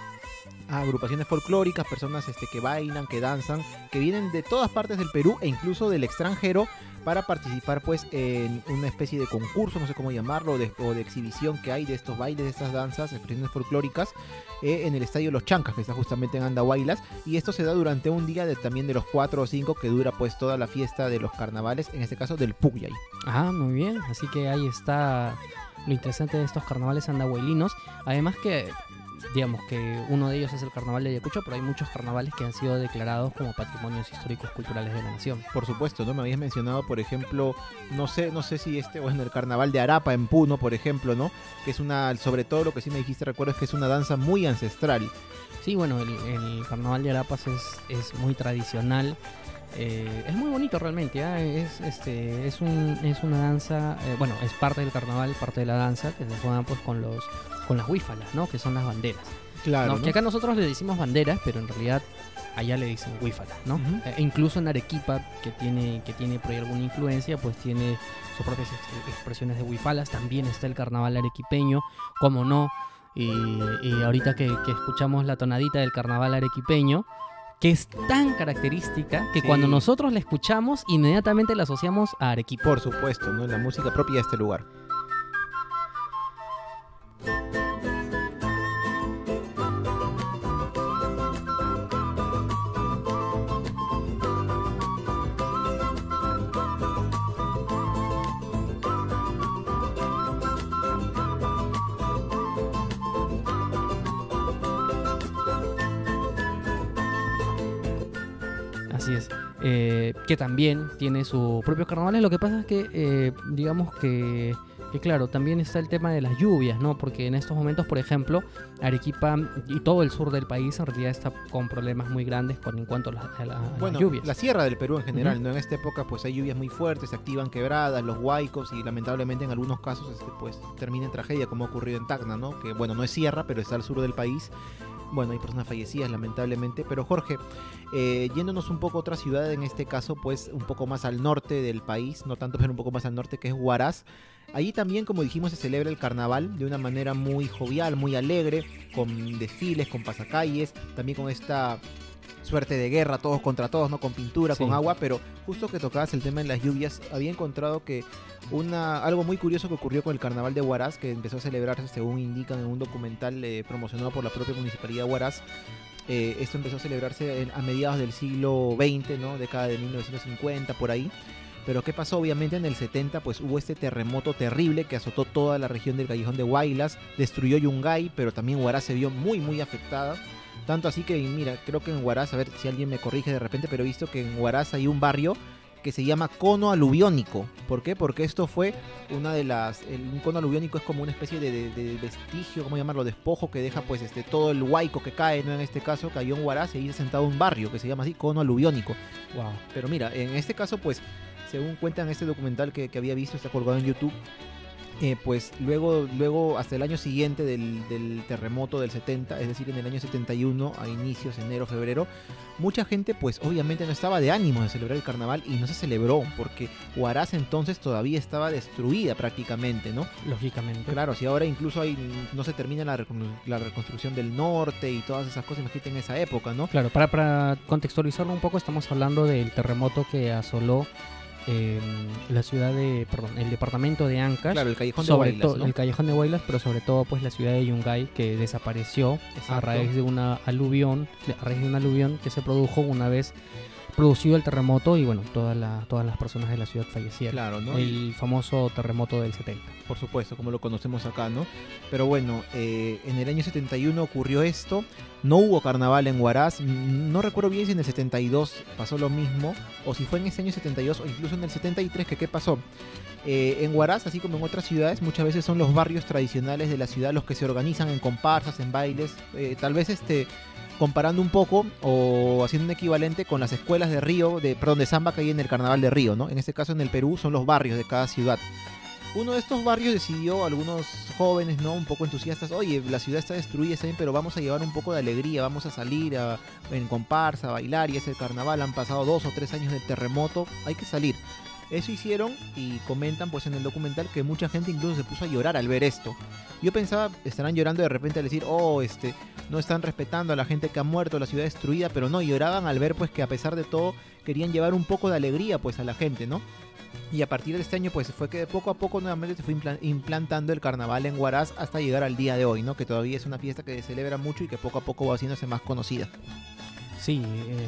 agrupaciones folclóricas, personas este, que bailan, que danzan, que vienen de todas partes del Perú e incluso del extranjero para participar pues en una especie de concurso, no sé cómo llamarlo, de- o de exhibición que hay de estos bailes, de estas danzas, expresiones folclóricas eh, en el Estadio Los Chancas, que está justamente en Andahuaylas, y esto se da durante un día de, también de los cuatro o cinco que dura pues toda la fiesta de los carnavales, en este caso del Pugyay. Ah, muy bien. Así que ahí está lo interesante de estos carnavales andahuaylinos. Además que, digamos que uno de ellos es el carnaval de Ayacucho, pero hay muchos carnavales que han sido declarados como patrimonios históricos culturales de la nación. Por supuesto, ¿no? Me habías mencionado, por ejemplo, no sé, no sé si este, bueno, el carnaval de Arapa en Puno, por ejemplo, ¿no? Que es una, sobre todo lo que sí me dijiste, recuerdo, es que es una danza muy ancestral. Sí, bueno, el, el carnaval de Arapas es, es muy tradicional. Eh, es muy bonito realmente, ¿ah? es, este, es, un, es una danza, eh, bueno, es parte del carnaval, parte de la danza que se juega pues con los con las huífalas, ¿no? Que son las banderas. Claro. ¿no? ¿no? Que acá nosotros le decimos banderas, pero en realidad allá le dicen huífala, ¿no? Eh, incluso en Arequipa, que tiene, que tiene por ahí alguna influencia, pues tiene sus propias ex- expresiones de huifalas. También está el carnaval arequipeño, como no. Y, y ahorita que, que escuchamos la tonadita del carnaval arequipeño, que es tan característica que Sí. cuando nosotros la escuchamos, inmediatamente la asociamos a Arequipa. Por supuesto, ¿no? La música propia de este lugar. Eh, que también tiene sus propios carnavales. Lo que pasa es que, eh, digamos que, que, claro, también está el tema de las lluvias, ¿no? Porque en estos momentos, por ejemplo, Arequipa y todo el sur del país en realidad está con problemas muy grandes con en cuanto a, la- a la- a Bueno, las lluvias. la sierra del Perú en general. ¿no? En esta época pues hay lluvias muy fuertes, se activan quebradas, los huaicos y lamentablemente en algunos casos este, pues termina en tragedia como ha ocurrido en Tacna, ¿no? Que bueno, no es sierra, pero está al sur del país. Bueno, hay personas fallecidas lamentablemente, pero Jorge, eh, yéndonos un poco a otra ciudad, en este caso pues un poco más al norte del país, no tanto pero un poco más al norte que es Huaraz. Allí también, como dijimos, se celebra el carnaval de una manera muy jovial, muy alegre, con desfiles, con pasacalles, también con esta suerte de guerra, todos contra todos, ¿no? Con pintura, Sí. con agua, pero justo que tocabas el tema de las lluvias, había encontrado que una, algo muy curioso que ocurrió con el carnaval de Huaraz, que empezó a celebrarse, según indican en un documental eh, promocionado por la propia municipalidad de Huaraz. Eh, esto empezó a celebrarse en- a mediados del siglo XX, ¿no? Década de 1950, por ahí. Pero ¿qué pasó? Obviamente en el 70 pues hubo este terremoto terrible que azotó toda la región del Callejón de Huaylas, destruyó Yungay, pero también Huaraz se vio muy muy afectada. Tanto así que, mira, creo que en Huaraz, a ver si alguien me corrige de repente, pero he visto que en Huaraz hay un barrio que se llama cono aluviónico. ¿Por qué? Porque esto fue una de las... el- un cono aluviónico es como una especie de, de- de vestigio, ¿cómo llamarlo? Despojo que deja pues este todo el huaico que cae, ¿no? En este caso cayó en Huaraz y ahí se sentado un barrio que se llama así, cono aluviónico. Wow. Pero mira, en este caso, pues, según cuentan este documental que, que había visto, está colgado en YouTube, eh, pues luego, luego hasta el año siguiente del, del terremoto del 70, es decir, en el año 71, a inicios, enero, febrero, mucha gente, pues, obviamente no estaba de ánimo de celebrar el carnaval y no se celebró, porque Huaraz entonces todavía estaba destruida prácticamente, ¿no? Lógicamente. Claro, si ahora incluso hay, no se termina la reconstrucción del norte y todas esas cosas, imagínate en esa época, ¿no? Claro, para, para contextualizarlo un poco, estamos hablando del terremoto que asoló eh, la ciudad de, perdón, el departamento de Ancash. Claro, el callejón de sobre Huaylas, todo ¿no? el callejón de Huaylas, pero sobre todo pues la ciudad de Yungay que desapareció a Exacto. raíz de una aluvión, a raíz de una aluvión que se produjo una vez producido el terremoto y bueno, todas la- todas las personas de la ciudad fallecieron. Claro, ¿no? El famoso terremoto del 70. por supuesto, como lo conocemos acá, ¿no? Pero bueno, eh, en el año 71 ocurrió esto, no hubo carnaval en Huaraz, no recuerdo bien si en el 72 pasó lo mismo, o si fue en ese año 72 o incluso en el 73, que qué pasó. Eh, en Huaraz, así como en otras ciudades, muchas veces son los barrios tradicionales de la ciudad los que se organizan en comparsas, en bailes, eh, tal vez este comparando un poco o haciendo un equivalente con las escuelas de Río, de, perdón, de samba que hay en el carnaval de Río, ¿no? En este caso en el Perú son los barrios de cada ciudad. Uno de estos barrios decidió, algunos jóvenes, ¿no? Un poco entusiastas, oye, la ciudad está destruida, pero vamos a llevar un poco de alegría, vamos a salir a, en comparsa, a bailar, y es el carnaval, han pasado dos o tres años del terremoto, hay que salir. Eso hicieron y comentan pues en el documental que mucha gente incluso se puso a llorar al ver esto. Yo pensaba, estarán llorando de repente al decir, oh, este, no están respetando a la gente que ha muerto, la ciudad destruida, pero no, lloraban al ver pues que a pesar de todo querían llevar un poco de alegría pues a la gente, ¿no? Y a partir de este año, pues fue que de poco a poco nuevamente se fue implan- implantando el carnaval en Huaraz hasta llegar al día de hoy, ¿no? Que todavía es una fiesta que se celebra mucho y que poco a poco va haciéndose más conocida. Sí, eh,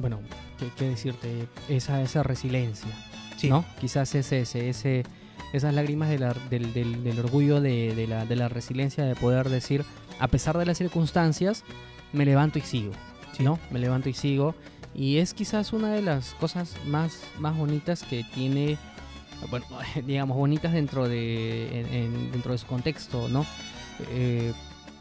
bueno, ¿qué, qué decirte? Esa, esa resiliencia, Sí. ¿no? Quizás es ese, ese, esas lágrimas de la- del, del- del orgullo de, de la, de la resiliencia de poder decir, a pesar de las circunstancias, me levanto y sigo, ¿no? Me levanto y sigo. Y es quizás una de las cosas más, más bonitas que tiene, bueno, digamos, bonitas dentro de, en- en- dentro de su contexto, ¿no? Eh,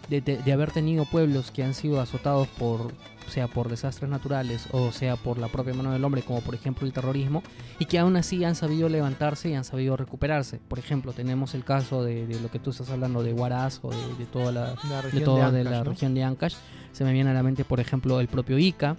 de, de- de haber tenido pueblos que han sido azotados por, sea por desastres naturales o sea por la propia mano del hombre, como por ejemplo el terrorismo, y que aún así han sabido levantarse y han sabido recuperarse. Por ejemplo, tenemos el caso de, de lo que tú estás hablando de Huaraz o de, toda la, La de región toda de Ancash, la ¿no? región de Ancash. Se me viene a la mente, por ejemplo, el propio Ica,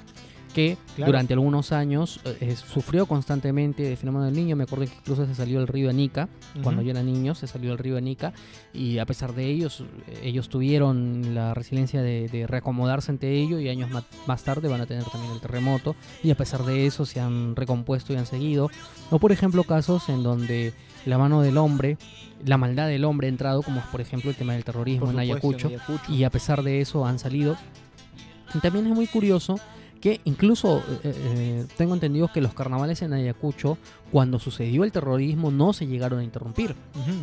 que Claro. durante algunos años eh, sufrió constantemente el fenómeno del niño. Me acuerdo que incluso se salió el río Anica, cuando Ujú. yo era niño, se salió el río Anica, y a pesar de ellos, ellos tuvieron la resiliencia de, de reacomodarse ante ello, y años más tarde van a tener también el terremoto, y a pesar de eso se han recompuesto y han seguido. O por ejemplo casos en donde la mano del hombre, la maldad del hombre ha entrado, como es por ejemplo el tema del terrorismo Por en supuesto, Ayacucho, en Ayacucho. y a pesar de eso han salido. Y también es muy curioso que incluso eh, eh, tengo entendido que los carnavales en Ayacucho, cuando sucedió el terrorismo, no se llegaron a interrumpir.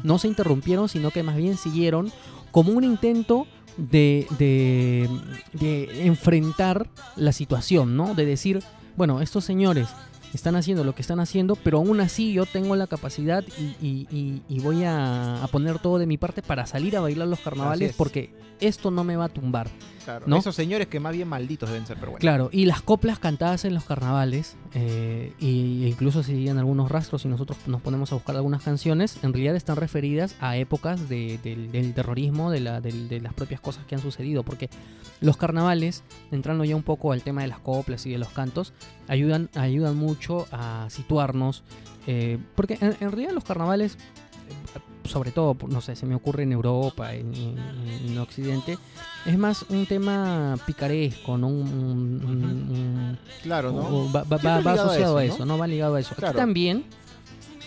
No se interrumpieron, sino que más bien siguieron como un intento de, de, de enfrentar la situación, ¿no? De decir, bueno, estos señores están haciendo lo que están haciendo, pero aún así yo tengo la capacidad y, y- y- y voy a, a poner todo de mi parte para salir a bailar los carnavales es. porque esto no me va a tumbar. Claro, ¿no? Esos señores que más bien malditos deben ser, pero bueno. Claro, y las coplas cantadas en los carnavales, eh, y- e incluso si siguen algunos rastros y nosotros nos ponemos a buscar algunas canciones, en realidad están referidas a épocas de- del, del terrorismo, de, la- del- de las propias cosas que han sucedido, porque los carnavales, entrando ya un poco al tema de las coplas y de los cantos, ayudan, ayudan mucho a situarnos, eh, porque en, en realidad los carnavales, eh, sobre todo, no sé, se me ocurre en Europa, en, en- en Occidente, es más un tema picaresco, ¿no? Un- un- un- un- Claro, ¿no? va, va- Siempre va- va ligado a asociado a eso, ¿no? ¿no? Va ligado a eso. Aquí Claro. también,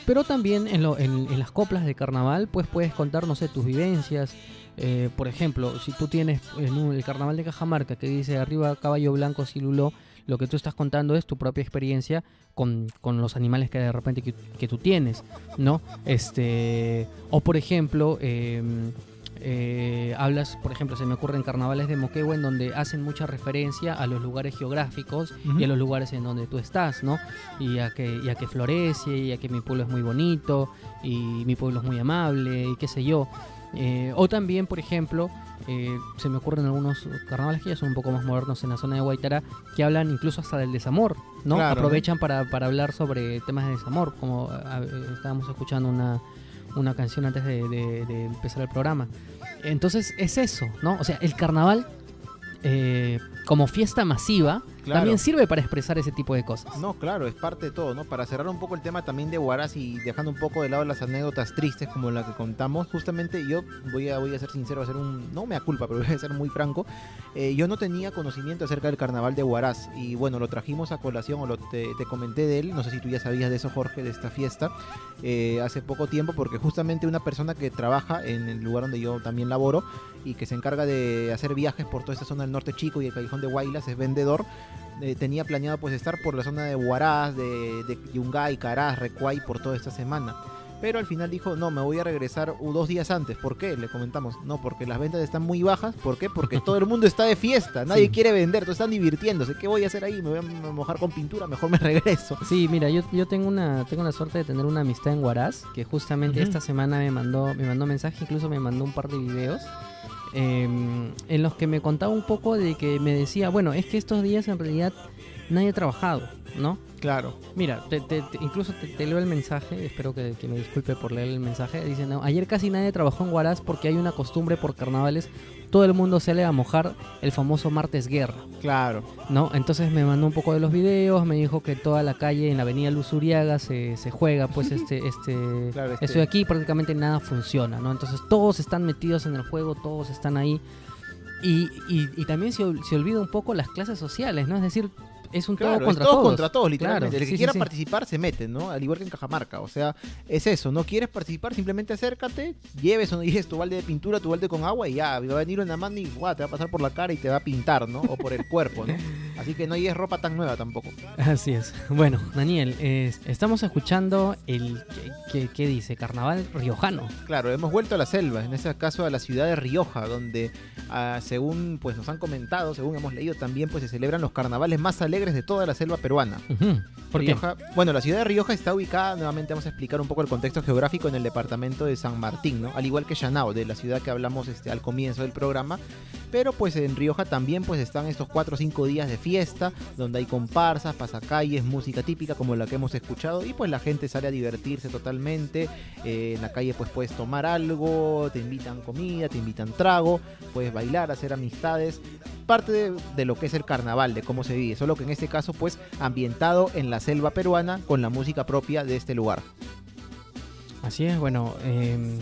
pero también en, lo- en- en las coplas de carnaval, pues puedes contar, no sé, tus vivencias. Eh, por ejemplo, si tú tienes en un- el carnaval de Cajamarca que dice arriba caballo blanco siluló, lo que tú estás contando es tu propia experiencia con, con los animales que de repente que, que tú tienes, ¿no? Este, o por ejemplo, em, eh, hablas, por ejemplo, se me ocurre en carnavales de Moquegua en donde hacen mucha referencia a los lugares geográficos y a los lugares en donde tú estás, ¿no? Y a que, y a que florece, y a que mi pueblo es muy bonito, y mi pueblo es muy amable, y qué sé yo. Eh, o también, por ejemplo, eh, se me ocurren algunos carnavales que ya son un poco más modernos en la zona de Guaitara, que hablan incluso hasta del desamor, ¿no? Aprovechan para, para hablar sobre temas de desamor, como a- estábamos escuchando una, una canción antes de, de- de empezar el programa. Entonces es eso, ¿no? O sea, el carnaval eh, como fiesta masiva Claro. también sirve para expresar ese tipo de cosas. No, claro, es parte de todo, ¿no? Para cerrar un poco el tema también de Huaraz y dejando un poco de lado las anécdotas tristes como la que contamos, justamente yo voy a, voy a ser sincero, a ser un, no me da culpa, pero voy a ser muy franco, eh, yo no tenía conocimiento acerca del carnaval de Huaraz y bueno, lo trajimos a colación o lo, te, te comenté de él, no sé si tú ya sabías de eso Jorge, de esta fiesta, eh, hace poco tiempo porque justamente una persona que trabaja en el lugar donde yo también laboro y que se encarga de hacer viajes por toda esta zona del norte chico y el callejón de Guaylas es vendedor, eh, tenía planeado pues estar por la zona de Huaraz, de, de Yungay, Caraz, Recuay por toda esta semana. Pero al final dijo, no, me voy a regresar dos días antes. ¿Por qué? Le comentamos, no, porque las ventas están muy bajas. ¿Por qué? Porque todo el mundo está de fiesta, nadie Sí. quiere vender, todos están divirtiéndose. ¿Qué voy a hacer ahí? Me voy a mojar con pintura, mejor me regreso. Sí, mira, yo, yo tengo una tengo la suerte de tener una amistad en Huaraz que justamente esta semana me mandó me mandó mensaje, incluso me mandó un par de videos eh, en los que me contaba un poco de que me decía, bueno, es que estos días en realidad nadie ha trabajado, ¿no? Claro. Mira, te- te- te- incluso te, te leo el mensaje, espero que, que me disculpe por leer el mensaje. Dice, no, ayer casi nadie trabajó en Huaraz porque hay una costumbre por carnavales, todo el mundo sale a mojar el famoso martes guerra. Claro. ¿no? Entonces me mandó un poco de los videos, me dijo que toda la calle en la avenida Luzuriaga se, se juega, pues este, este, Claro, este- esto de aquí prácticamente nada funciona, ¿no? Entonces todos están metidos en el juego, todos están ahí. Y, y, y también se, se olvida un poco las clases sociales, ¿no? Es decir, es un Claro, todo contra es todo todos. contra todos, literalmente. Claro, el que sí, quiera sí. participar se mete, ¿no? Al igual que en Cajamarca. O sea, es eso. No quieres participar, simplemente acércate, lleves o no lleves tu balde de pintura, tu balde con agua y ya. Va a venir una mano y guau, te va a pasar por la cara y te va a pintar, ¿no? O por el cuerpo, ¿no? Así que no lleves ropa tan nueva tampoco. Así es. Bueno, Daniel, eh, estamos escuchando el... ¿qué, qué- qué dice? Carnaval riojano. Claro, hemos vuelto a la selva, en este caso a la ciudad de Rioja, donde ah, según pues nos han comentado, según hemos leído también, pues se celebran los carnavales más alegres de toda la selva peruana. Ujú. ¿Por qué? Rioja- bueno, la ciudad de Rioja está ubicada, nuevamente vamos a explicar un poco el contexto geográfico en el departamento de San Martín, ¿no? Al igual que Chanao, de la ciudad que hablamos este, al comienzo del programa. Pero pues en Rioja también pues están estos 4 o 5 días de fiesta, donde hay comparsas, pasacalles, música típica como la que hemos escuchado y pues la gente sale a divertirse totalmente. Eh, en la calle pues puedes tomar algo, te invitan comida, te invitan trago, puedes bailar, hacer amistades. Parte de, de lo que es el carnaval, de cómo se vive, solo que en este caso pues ambientado en la selva peruana con la música propia de este lugar. Así es, bueno, eh,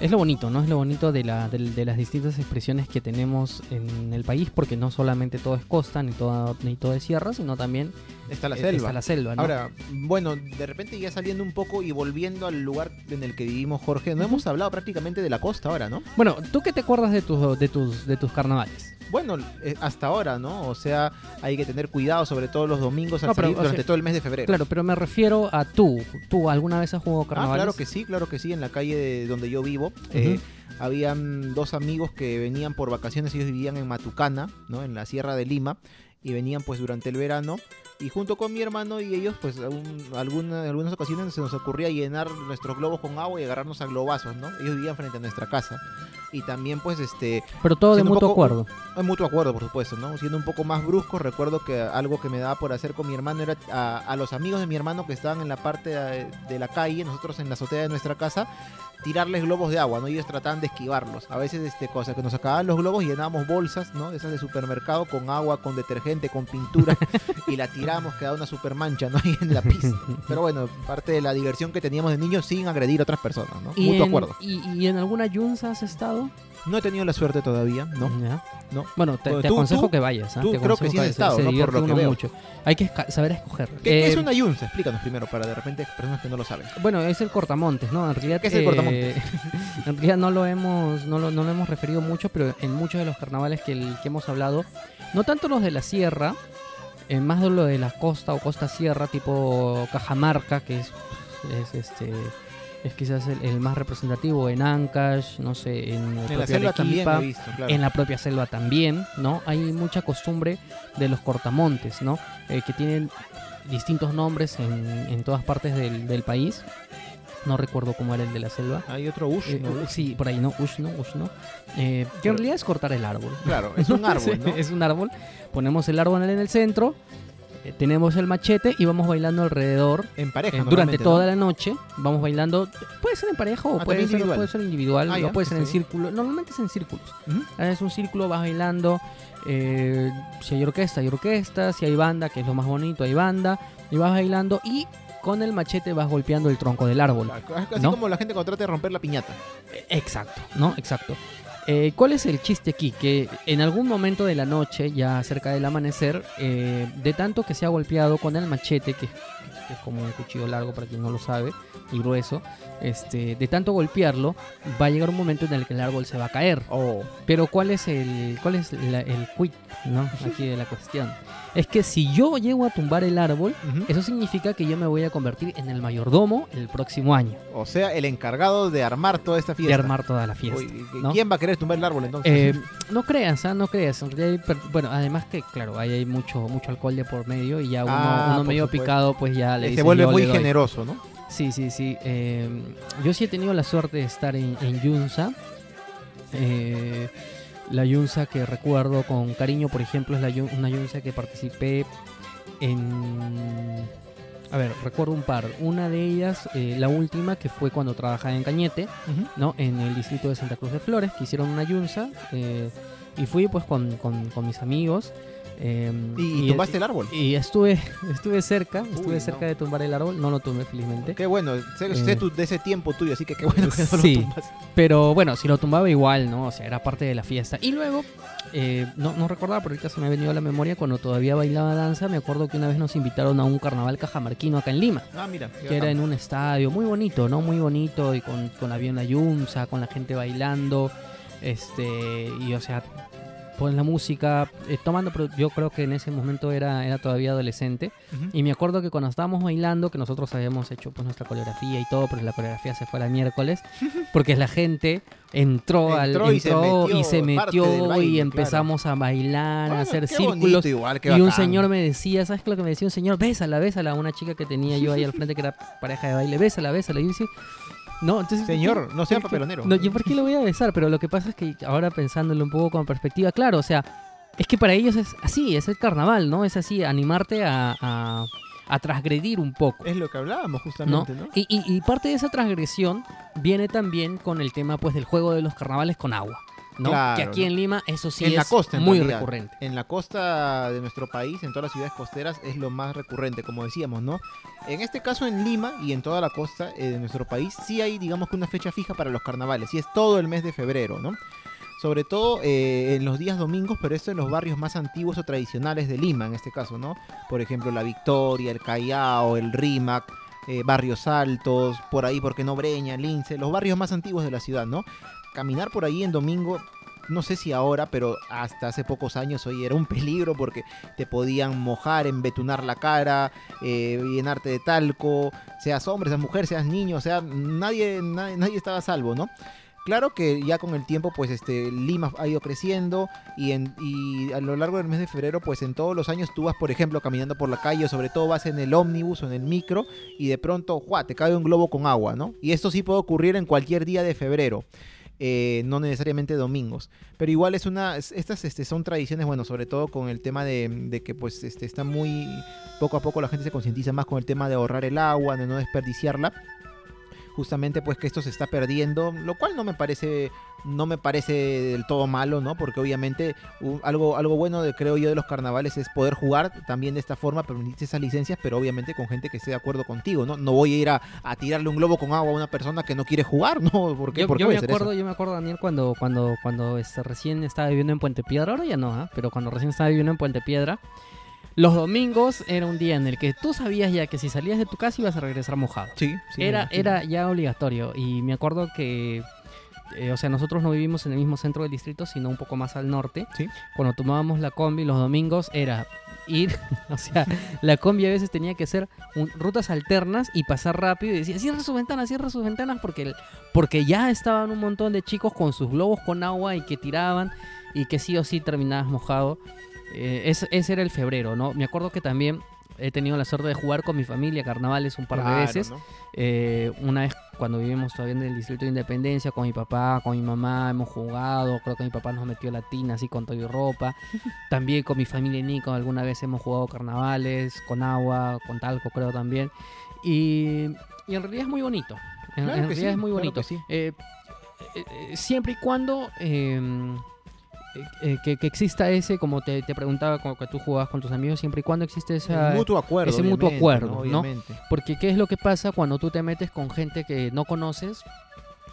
es lo bonito, ¿no? Es lo bonito de, la, de, de las distintas expresiones que tenemos en el país, porque no solamente todo es costa, ni todo, ni todo es sierra, sino también Está la eh, selva. está la selva, ¿no? Ahora, bueno, de repente ya saliendo un poco y volviendo al lugar en el que vivimos, Jorge, no hemos hablado prácticamente de la costa ahora, ¿no? bueno, ¿tú qué te acuerdas de tus, de tus, de tus carnavales? Bueno, eh, hasta ahora, ¿no? O sea, hay que tener cuidado, sobre todo los domingos al No, pero, salir o durante sea, todo el mes de febrero. Claro, pero me refiero a tú. ¿Tú alguna vez has jugado Ah, carnavales? claro que sí, claro que sí, en la calle de donde yo vivo. eh, habían dos amigos que venían por vacaciones, ellos vivían en Matucana, ¿no? En la Sierra de Lima, y venían pues durante el verano. Y junto con mi hermano y ellos, pues aún- alguna- en algunas ocasiones se nos ocurría llenar nuestros globos con agua y agarrarnos a globazos, ¿no? Ellos vivían frente a nuestra casa. Y también pues este, Pero todo de mutuo poco- acuerdo. en mutuo acuerdo, por supuesto, ¿no? Siendo un poco más brusco, recuerdo que algo que me daba por hacer con mi hermano era a, a los amigos de mi hermano que estaban en la parte de, de la calle, nosotros en la azotea de nuestra casa, tirarles globos de agua, ¿no? Ellos trataban de esquivarlos. A veces, este, cosa que nos sacaban los globos y llenábamos bolsas, ¿no? Esas de supermercado con agua, con detergente, con pintura y la tiramos, quedaba una super mancha, ¿no? Ahí en la pista. Pero bueno, parte de la diversión que teníamos de niños sin agredir a otras personas, ¿no? ¿Y Mutuo en, acuerdo. y, y en alguna yunza has estado? No he tenido la suerte todavía, ¿no? Ya. No. Bueno, te, Bueno, te tú- aconsejo tú- que vayas. tú Te creo que sí has estado, ¿no? Por lo que veo. mucho. Hay que saber escoger. ¿Qué, Eh, es una yunza? Explícanos primero, para de repente personas que no lo saben. Bueno, es el cortamontes, ¿no? En realidad, ¿Qué es el eh, cortamontes? en realidad no lo hemos, no lo, no lo hemos referido mucho, pero en muchos de los carnavales que, el- que hemos hablado, no tanto los de la sierra, eh, más de lo de la costa o costa sierra, tipo Cajamarca, que es, es este es quizás el, el más representativo en Ancash, no sé, en, el En la selva también Arequipa, lo he visto, claro. en la propia selva también, ¿no? Hay mucha costumbre de los cortamontes, ¿no? Eh, que tienen distintos nombres en, en todas partes del, del país. No recuerdo cómo era el de la selva. Hay otro ush, Eh, ¿no? sí, por ahí no, Ushno, Ushno. Eh, que en realidad es cortar el árbol. Claro, es un árbol, ¿no? es un árbol. Ponemos el árbol en el centro, tenemos el machete y vamos bailando alrededor En pareja, eh, durante toda ¿no? la noche vamos bailando, puede ser en pareja o Ah, puede, ser, individual. puede ser individual, Ah, o ya, puede ser en círculo, normalmente es en círculos. Ah, Es un círculo, vas bailando, eh, si hay orquesta, hay orquesta, si hay banda, que es lo más bonito, hay banda, y vas bailando y con el machete vas golpeando el tronco del árbol. Claro, Así ¿no? como la gente cuando trata de romper la piñata. Eh, Exacto, ¿no? Exacto. Eh, ¿Cuál es el chiste aquí? Que en algún momento de la noche, ya cerca del amanecer, eh, de tanto que se ha golpeado con el machete, que, que es como un cuchillo largo para quien no lo sabe, y grueso, este, de tanto golpearlo, va a llegar un momento en el que el árbol se va a caer. Oh, Pero ¿cuál es el cuál es la- el ¿no? Aquí de la cuestión? Es que si yo llego a tumbar el árbol, eso significa que yo me voy a convertir en el mayordomo el próximo año, O sea, el encargado de armar toda esta de fiesta. armar toda la fiesta. Uy, ¿no? ¿Quién va a querer tumbar el árbol entonces? Eh, no creas, ¿ah? no creas. Hay bueno, además que, claro, ahí hay mucho, mucho alcohol de por medio y ya uno, Ah, uno medio supuesto. picado, pues ya le se vuelve "Yo muy le doy". generoso, ¿no? Sí, sí, sí. eh, yo sí he tenido la suerte de estar en, en Yunza. Eh, la Yunza que recuerdo con cariño, por ejemplo, es la, Yun- una Yunza que participé en... A ver, recuerdo un par. Una de ellas, eh, la última, que fue cuando trabajaba en Cañete, ¿no? En el distrito de Santa Cruz de Flores, que hicieron una Yunza. eh, y fui pues con, con- con mis amigos. Eh, ¿Y, y tumbaste el árbol? y estuve, estuve cerca, estuve cerca no. de tumbar el árbol, no lo tumbé felizmente. Qué bueno, sé, Eh. sé tu- de ese tiempo tuyo, así que qué bueno que no Sí. lo tumbas. Pero bueno, si lo tumbaba igual, ¿no? O sea, era parte de la fiesta. Y luego, eh, no, no recordaba, pero ahorita se me ha venido a la memoria, cuando todavía bailaba danza, me acuerdo que una vez nos invitaron a un carnaval cajamarquino acá en Lima. Ah, mira. Que era en un estadio muy bonito, ¿no? Muy bonito, y con, con había una yunza, con la gente bailando, este, y o sea, ponen la música, eh, tomando, pero yo creo que en ese momento era, era todavía adolescente. Y me acuerdo que cuando estábamos bailando, que nosotros habíamos hecho pues nuestra coreografía y todo, pero la coreografía se fue a la miércoles, porque la gente entró, al, Entró y se entró y se metió baile, y claro. empezamos a bailar, Bueno, a hacer círculos. igual, y un señor me decía, ¿sabes qué lo que me decía un señor? Bésala, bésala, a una chica que tenía yo ahí al frente que era pareja de baile, bésala, bésala. Y yo decía, no, entonces... Señor, no sea ¿qué- qué- papelonero. No, ¿yo por qué lo voy a besar? Pero lo que pasa es que ahora pensándolo un poco con perspectiva, claro, o sea, es que para ellos es así, es el carnaval, ¿no? Es así, animarte a, a, a transgredir un poco. Es lo que hablábamos ¿no? justamente, ¿no? Y, y- y parte de esa transgresión viene también con el tema pues del juego de los carnavales con agua, ¿no? Claro, que aquí ¿no? en Lima eso sí En es la costa, muy realidad. recurrente. En la costa de nuestro país, en todas las ciudades costeras, es lo más recurrente, como decíamos, ¿no? En este caso en Lima y en toda la costa eh, de nuestro país, sí hay, digamos que una fecha fija para los carnavales, y es todo el mes de febrero, ¿no? Sobre todo eh, en los días domingos, pero esto en los barrios más antiguos o tradicionales de Lima, en este caso, ¿no? Por ejemplo, La Victoria, el Callao, el Rímac, eh, Barrios Altos, por ahí, porque no Breña, Lince, los barrios más antiguos de la ciudad, ¿no? Caminar por ahí en domingo no sé si ahora, pero hasta hace pocos años hoy era un peligro porque te podían mojar, embetunar la cara, eh, llenarte de talco, seas hombre, seas mujer, seas niño, o sea, nadie, nadie, nadie estaba a salvo, ¿no? Claro que ya con el tiempo, pues este Lima ha ido creciendo y, en, y a lo largo del mes de febrero, pues en todos los años tú vas, por ejemplo, caminando por la calle, sobre todo vas en el ómnibus o en el micro y de pronto, ¡juá! te cae un globo con agua, ¿no? Y esto sí puede ocurrir en cualquier día de febrero eh, no necesariamente domingos. Pero igual es una, es- estas este, son tradiciones, bueno, sobre todo con el tema de, de que pues este, está muy, poco a poco la gente se concientiza más con el tema de ahorrar el agua, de no desperdiciarla. Justamente pues que esto se está perdiendo, lo cual no me parece no me parece del todo malo, ¿no? Porque obviamente algo, algo bueno de, creo yo de los carnavales es poder jugar también de esta forma, permitirse esas licencias, pero obviamente con gente que esté de acuerdo contigo, ¿no? No voy a ir a, a tirarle un globo con agua a una persona que no quiere jugar, ¿no? ¿Por qué? Yo, ¿Por qué yo me eso? acuerdo, yo me acuerdo, Daniel, cuando, cuando, cuando este, recién estaba viviendo en Puente Piedra, ahora ya no, ¿ah? pero cuando recién estaba viviendo en Puente Piedra, los domingos era un día en el que tú sabías ya que si salías de tu casa ibas a regresar mojado. Sí, sí. era, era ya obligatorio. Y me acuerdo que, eh, o sea, nosotros no vivimos en el mismo centro del distrito, sino un poco más al norte. Sí. Cuando tomábamos la combi los domingos era ir, o sea, la combi a veces tenía que hacer un- rutas alternas y pasar rápido y decía, cierra sus ventanas, cierra sus ventanas, porque, el- porque ya estaban un montón de chicos con sus globos con agua y que tiraban y que sí o sí terminabas mojado. Eh, ese, ese era el febrero, ¿no? Me acuerdo que también he tenido la suerte de jugar con mi familia carnavales un par de veces. ¿no? Eh, una vez cuando vivimos todavía en el Distrito de Independencia, con mi papá, con mi mamá, hemos jugado. Creo que mi papá nos metió la tina así con todo y ropa. También con mi familia y Nico, alguna vez hemos jugado carnavales, con agua, con talco, creo también. Y, y en realidad es muy bonito. En, Claro en que realidad sí, es muy bonito. sí. Eh, eh, eh, siempre y cuando. Eh, eh, que, que exista ese, como te, te preguntaba, como que tú jugabas con tus amigos, siempre y cuando existe esa, El mutuo acuerdo. ese mutuo acuerdo, ¿no? Obviamente. porque ¿qué es lo que pasa cuando tú te metes con gente que no conoces?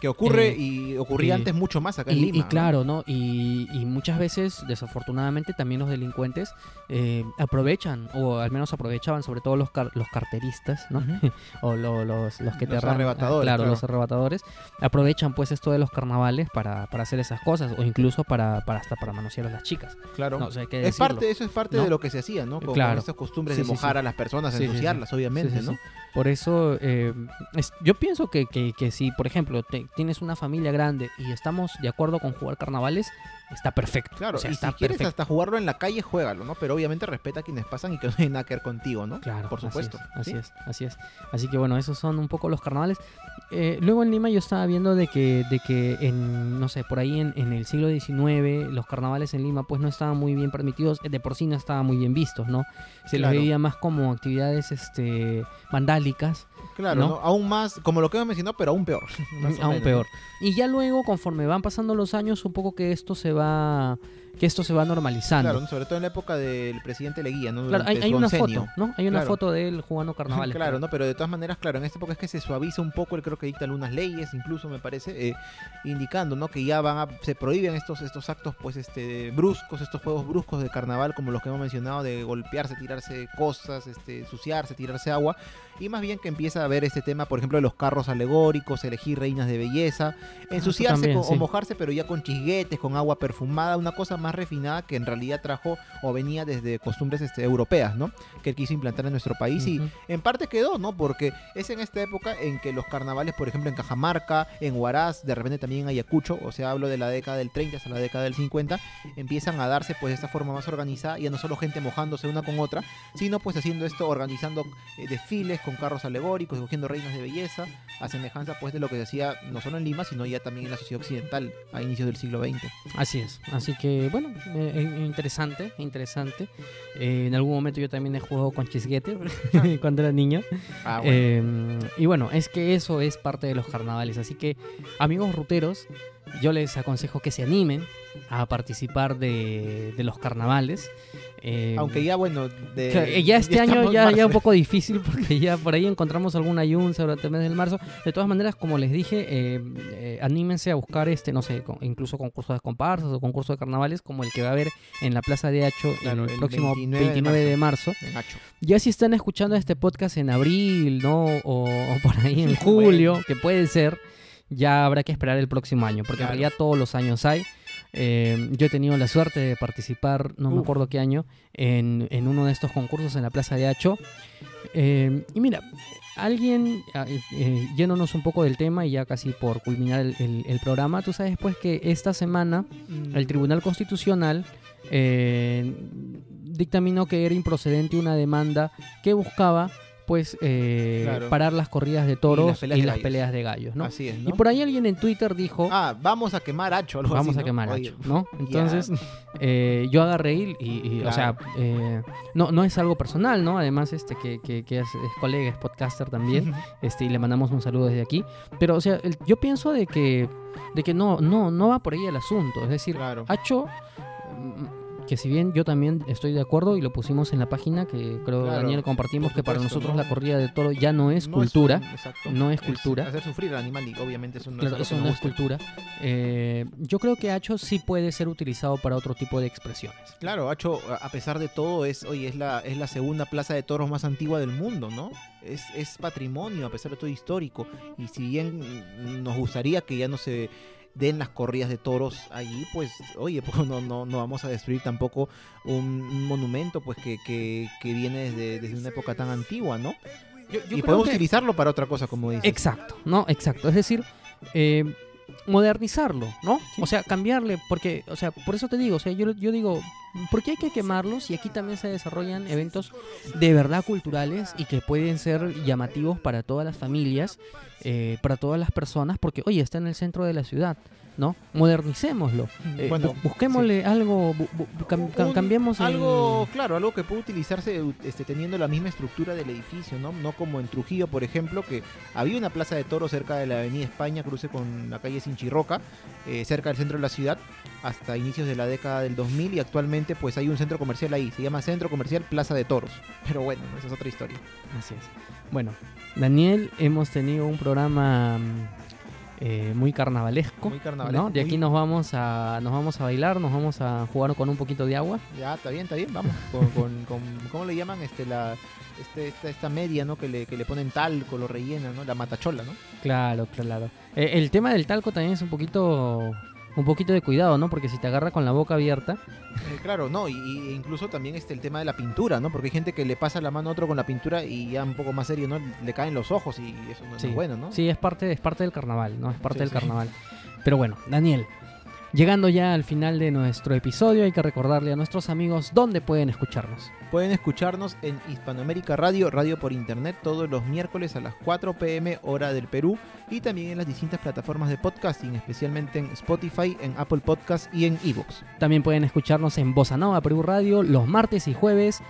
Que ocurre Eh, y ocurría y- antes mucho más acá en Y, Lima. y claro, ¿no? Y, y muchas veces, desafortunadamente, también los delincuentes eh, aprovechan, o al menos aprovechaban, sobre todo los, car- los carteristas, ¿no? O lo- los, los que te Los arrebatadores, Claro, claro. los arrebatadores. Aprovechan pues esto de los carnavales para, para hacer esas cosas, o incluso para, para hasta para manosear a las chicas. Claro. No, o sea, hay que es parte, eso es parte ¿no? de lo que se hacía, ¿no? Con, Claro. con estas costumbres Sí, de mojar sí. a las personas, ensuciarlas, obviamente, ¿no? Por eso, eh, es- yo pienso que, que- que si, por ejemplo, te- tienes una familia grande y estamos de acuerdo con jugar carnavales, está perfecto. Claro, O sea, y está si quieres perfecto. hasta jugarlo en la calle, juégalo, ¿no? Pero obviamente respeta a quienes pasan y que no tienen nada que ver contigo, ¿no? Claro, Por supuesto. Así ¿sí? es, así es, así es. Así que bueno, esos son un poco los carnavales. Eh, luego en Lima yo estaba viendo de que, de que en, no sé, por ahí en, en el siglo XIX los carnavales en Lima pues no estaban muy bien permitidos, de por sí no estaban muy bien vistos, ¿no? Se Claro. les veía más como actividades este, vandálicas, Claro, ¿no? ¿no? Aún más, como lo que hemos mencionado, pero aún peor. Aún peor. Y ya luego, conforme van pasando los años, un poco que esto se va, que esto se va ¿no? normalizando. Claro, sobre todo en la época del presidente Leguía, ¿no? Claro, hay, una foto, ¿no? Hay una Claro. foto de él jugando carnavales. Claro, ¿no? Pero de todas maneras, claro, en esta época es que se suaviza un poco, él creo que dicta algunas leyes, incluso me parece, eh, indicando, ¿no? Que ya van a, se prohíben estos, estos actos, pues, este, bruscos, estos juegos bruscos de carnaval, como los que hemos mencionado, de golpearse, tirarse cosas, este, suciarse, tirarse agua, y más bien que empieza a ver este tema, por ejemplo, de los carros alegóricos, elegir reinas de belleza, ensuciarse también, con- sí. o mojarse, pero ya con chisguetes, con agua perfumada, una cosa más refinada que en realidad trajo o venía desde costumbres este, europeas, ¿no? Que él quiso implantar en nuestro país y en parte quedó, ¿no? Porque es en esta época en que los carnavales, por ejemplo, en Cajamarca, en Huaraz, de repente también en Ayacucho, o sea, hablo de la década del 30 hasta la década del 50, empiezan a darse pues de esta forma más organizada, ya no solo gente mojándose una con otra, sino pues haciendo esto, organizando eh, desfiles con carros alegóricos, cogiendo reinas de belleza, a semejanza pues de lo que se hacía no solo en Lima, sino ya también en la sociedad occidental a inicios del siglo XX. Así es. Así que, bueno, eh, interesante, interesante. Eh, en algún momento yo también he jugado con chisguete cuando era niño. Ah, Eh, y bueno, es que eso es parte de los carnavales. Así que, amigos ruteros, yo les aconsejo que se animen a participar de, de los carnavales. Eh, Aunque ya, bueno, de, eh, ya este año ya, ya un poco difícil porque ya por ahí encontramos alguna yunza durante el mes del marzo. De todas maneras, como les dije, eh, eh, anímense a buscar este, no sé, con- incluso concursos de comparsas o concursos de carnavales como el que va a haber en la Plaza de Hacho Claro, el, el próximo 29 29, de de marzo. Ya si están escuchando este podcast en abril, ¿no? O, o por ahí en julio, que puede ser, ya habrá que esperar el próximo año, porque Claro. en realidad todos los años hay. Eh, yo he tenido la suerte de participar, no me acuerdo qué año, en, en uno de estos concursos en la Plaza de Hacho. Eh, y mira, alguien, ah, eh, eh, yéndonos un poco del tema y ya casi por culminar el, el- el programa, tú sabes pues que esta semana el Tribunal Constitucional eh, dictaminó que era improcedente una demanda que buscaba pues eh, Claro. parar las corridas de toros y peleas las de peleas gallos. de, gallos, ¿no? Así es, ¿no? Y por ahí alguien en Twitter dijo, Ah, vamos a quemar algo vamos así, a quemar Oye, Hacho, ¿no? Entonces, eh, yo agarré y, o sea, eh, no, no es algo personal, ¿no? Además, este que, que- que es, es colega, es podcaster también, este, y le mandamos un saludo desde aquí. Pero, o sea, el- yo pienso de que, de que no, no, no va por ahí el asunto. Es decir, Claro. Hacho, que si bien yo también estoy de acuerdo y lo pusimos en la página, que creo Claro, Daniel compartimos que para nosotros ¿no? la corrida de toro ya no es No cultura. un- no es cultura. hacer sufrir al animal y obviamente eso no Claro, es eso no es cultura. Eh, yo creo que Hacho sí puede ser utilizado para otro tipo de expresiones. Claro, Hacho, a pesar de todo, es, oye, es la, es la segunda plaza de toros más antigua del mundo, ¿no? Es, es patrimonio, a pesar de todo histórico. Y si bien nos gustaría que ya no se den las corridas de toros allí, pues, oye, pues no, no, no vamos a destruir tampoco un, un monumento pues que, que, que viene desde, desde una época tan antigua, ¿no? y podemos utilizarlo para otra cosa, como dices. Exacto, ¿no? Exacto. Es decir, eh, modernizarlo, ¿no? O sea, cambiarle, porque, o sea, por eso te digo, o sea, yo, yo digo, ¿por qué hay que quemarlos? Y aquí también se desarrollan eventos de verdad culturales y que pueden ser llamativos para todas las familias, eh, para todas las personas, porque, oye, está en el centro de la ciudad, ¿no? Modernicémoslo. Eh, Bueno, bu- busquémosle algo, bu- bu- cam- cam- Un- cambiemos el- algo claro algo que puede utilizarse este, teniendo la misma estructura del edificio no no como en Trujillo por ejemplo que había una plaza de toros cerca de la avenida España cruce con la calle Sinchirroca eh, cerca del centro de la ciudad hasta inicios de la década del 2000 y actualmente pues hay un centro comercial ahí se llama Centro Comercial Plaza de Toros pero bueno esa es otra historia Así es. Bueno, Daniel, hemos tenido un programa mm, eh, muy carnavalesco. Muy carnavalesco, ¿no? De aquí nos vamos a nos vamos a bailar, nos vamos a jugar con un poquito de agua. Ya, está bien, está bien, vamos. Con, con- con- ¿Cómo le llaman? Este, la, este, esta, esta media, ¿no? Que le, que le ponen talco, lo rellenan, ¿no? La matachola, ¿no? Claro, claro. Eh, el tema del talco también es un poquito un poquito de cuidado, ¿no? Porque si te agarra con la boca abierta, Eh, claro, no, y, y incluso también este, el tema de la pintura, ¿no? Porque hay gente que le pasa la mano a otro con la pintura y ya un poco más serio, ¿no? Le caen los ojos y eso no, Sí. es bueno, ¿no? Sí, es parte, es parte del carnaval, ¿no? Es parte Sí, del sí. carnaval. Pero bueno, Daniel, llegando ya al final de nuestro episodio, hay que recordarle a nuestros amigos dónde pueden escucharnos. Pueden escucharnos en Hispanoamérica Radio, radio por internet, todos los miércoles a las 4 pm hora del Perú y también en las distintas plataformas de podcasting, especialmente en Spotify, en Apple Podcast y en Evox. También pueden escucharnos en Bossa Nova Perú Radio los martes y jueves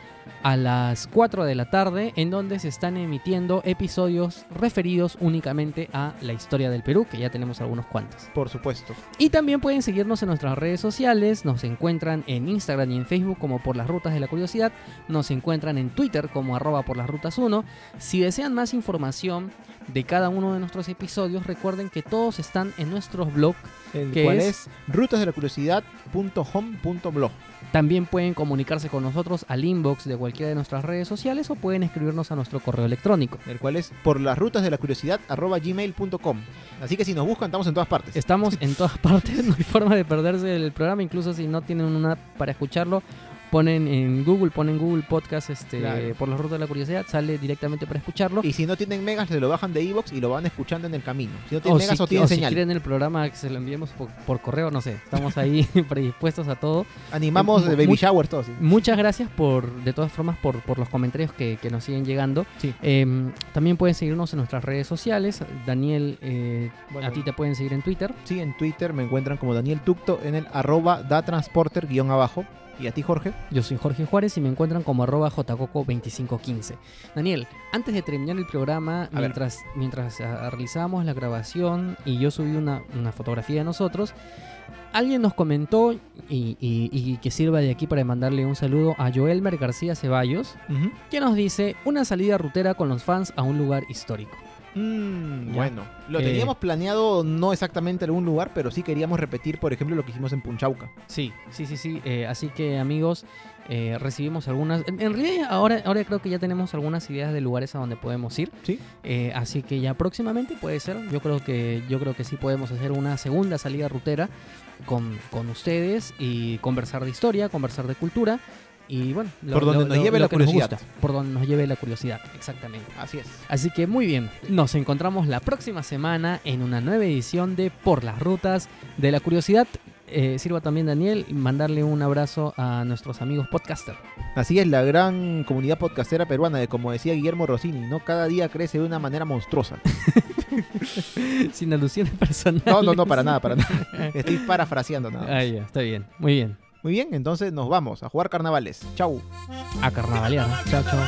a las 4 de la tarde, en donde se están emitiendo episodios referidos únicamente a la historia del Perú, que ya tenemos algunos cuantos. Por supuesto. Y también pueden seguirnos en nuestras redes sociales, nos encuentran en Instagram y en Facebook como por las rutas de la curiosidad, nos encuentran en Twitter como arroba por las rutas 1. Si desean más información de cada uno de nuestros episodios, recuerden que todos están en nuestros blogs. El ¿Qué cual es? es, rutasdelacuriosidad.home.blog. También pueden comunicarse con nosotros al inbox de cualquiera de nuestras redes sociales o pueden escribirnos a nuestro correo electrónico. el cual es por las rutas de la curiosidad arroba gmail.com. Así que si nos buscan, estamos en todas partes. Estamos en todas partes, no hay forma de perderse el programa, incluso si no tienen una app para escucharlo, ponen en Google, ponen Google Podcast este, Claro. por la ruta de la curiosidad, sale directamente para escucharlo. Y si no tienen megas, se lo bajan de Evox y lo van escuchando en el camino. Si no O tienen si, megas, o o tienen si señal. quieren el programa que se lo enviemos por, por correo, no sé, estamos ahí predispuestos a todo. Animamos de baby shower todos. sí. Muchas gracias por, de todas formas, por, por los comentarios que, que nos siguen llegando. Sí. Em, también pueden seguirnos en nuestras redes sociales. Daniel, eh, Bueno. a ti te pueden seguir en Twitter. Sí, en Twitter me encuentran como Daniel Tucto en el arroba datransporter guion abajo. Y a ti, Jorge. Yo soy Jorge Juárez y me encuentran como arroba jcoco2515. Daniel, antes de terminar el programa, mientras, mientras ah, realizábamos la grabación y yo subí una, una fotografía de nosotros, alguien nos comentó y, y- y que sirva de aquí para mandarle un saludo a Joelmer García Ceballos, que nos dice una salida rutera con los fans a un lugar histórico. Mm, bueno, lo Eh. teníamos planeado no exactamente en algún lugar, pero sí queríamos repetir, por ejemplo, lo que hicimos en Punchauca. Sí, sí, sí, sí. eh, así que amigos, eh, recibimos algunas... En, en realidad ahora, ahora creo que ya tenemos algunas ideas de lugares a donde podemos ir. Sí. Eh, así que ya próximamente puede ser. Yo creo que, yo creo que sí podemos hacer una segunda salida rutera con, con ustedes y conversar de historia, conversar de cultura. Y bueno, Por donde nos lleve la curiosidad. gusta, por donde nos lleve la curiosidad, exactamente. Así es. Así que muy bien, nos encontramos la próxima semana en una nueva edición de Por las Rutas de la Curiosidad. Eh, sirva también Daniel mandarle un abrazo a nuestros amigos podcaster. Así es la gran comunidad podcastera peruana, de como decía Guillermo Rossini, ¿no? Cada día crece de una manera monstruosa. Sin alusiones personales. No, no, no, para nada, para nada. Estoy parafraseando nada. Ah, ya, está bien, muy bien. Muy bien, entonces nos vamos a jugar carnavales. Chau. A carnavalear. Chao, chao.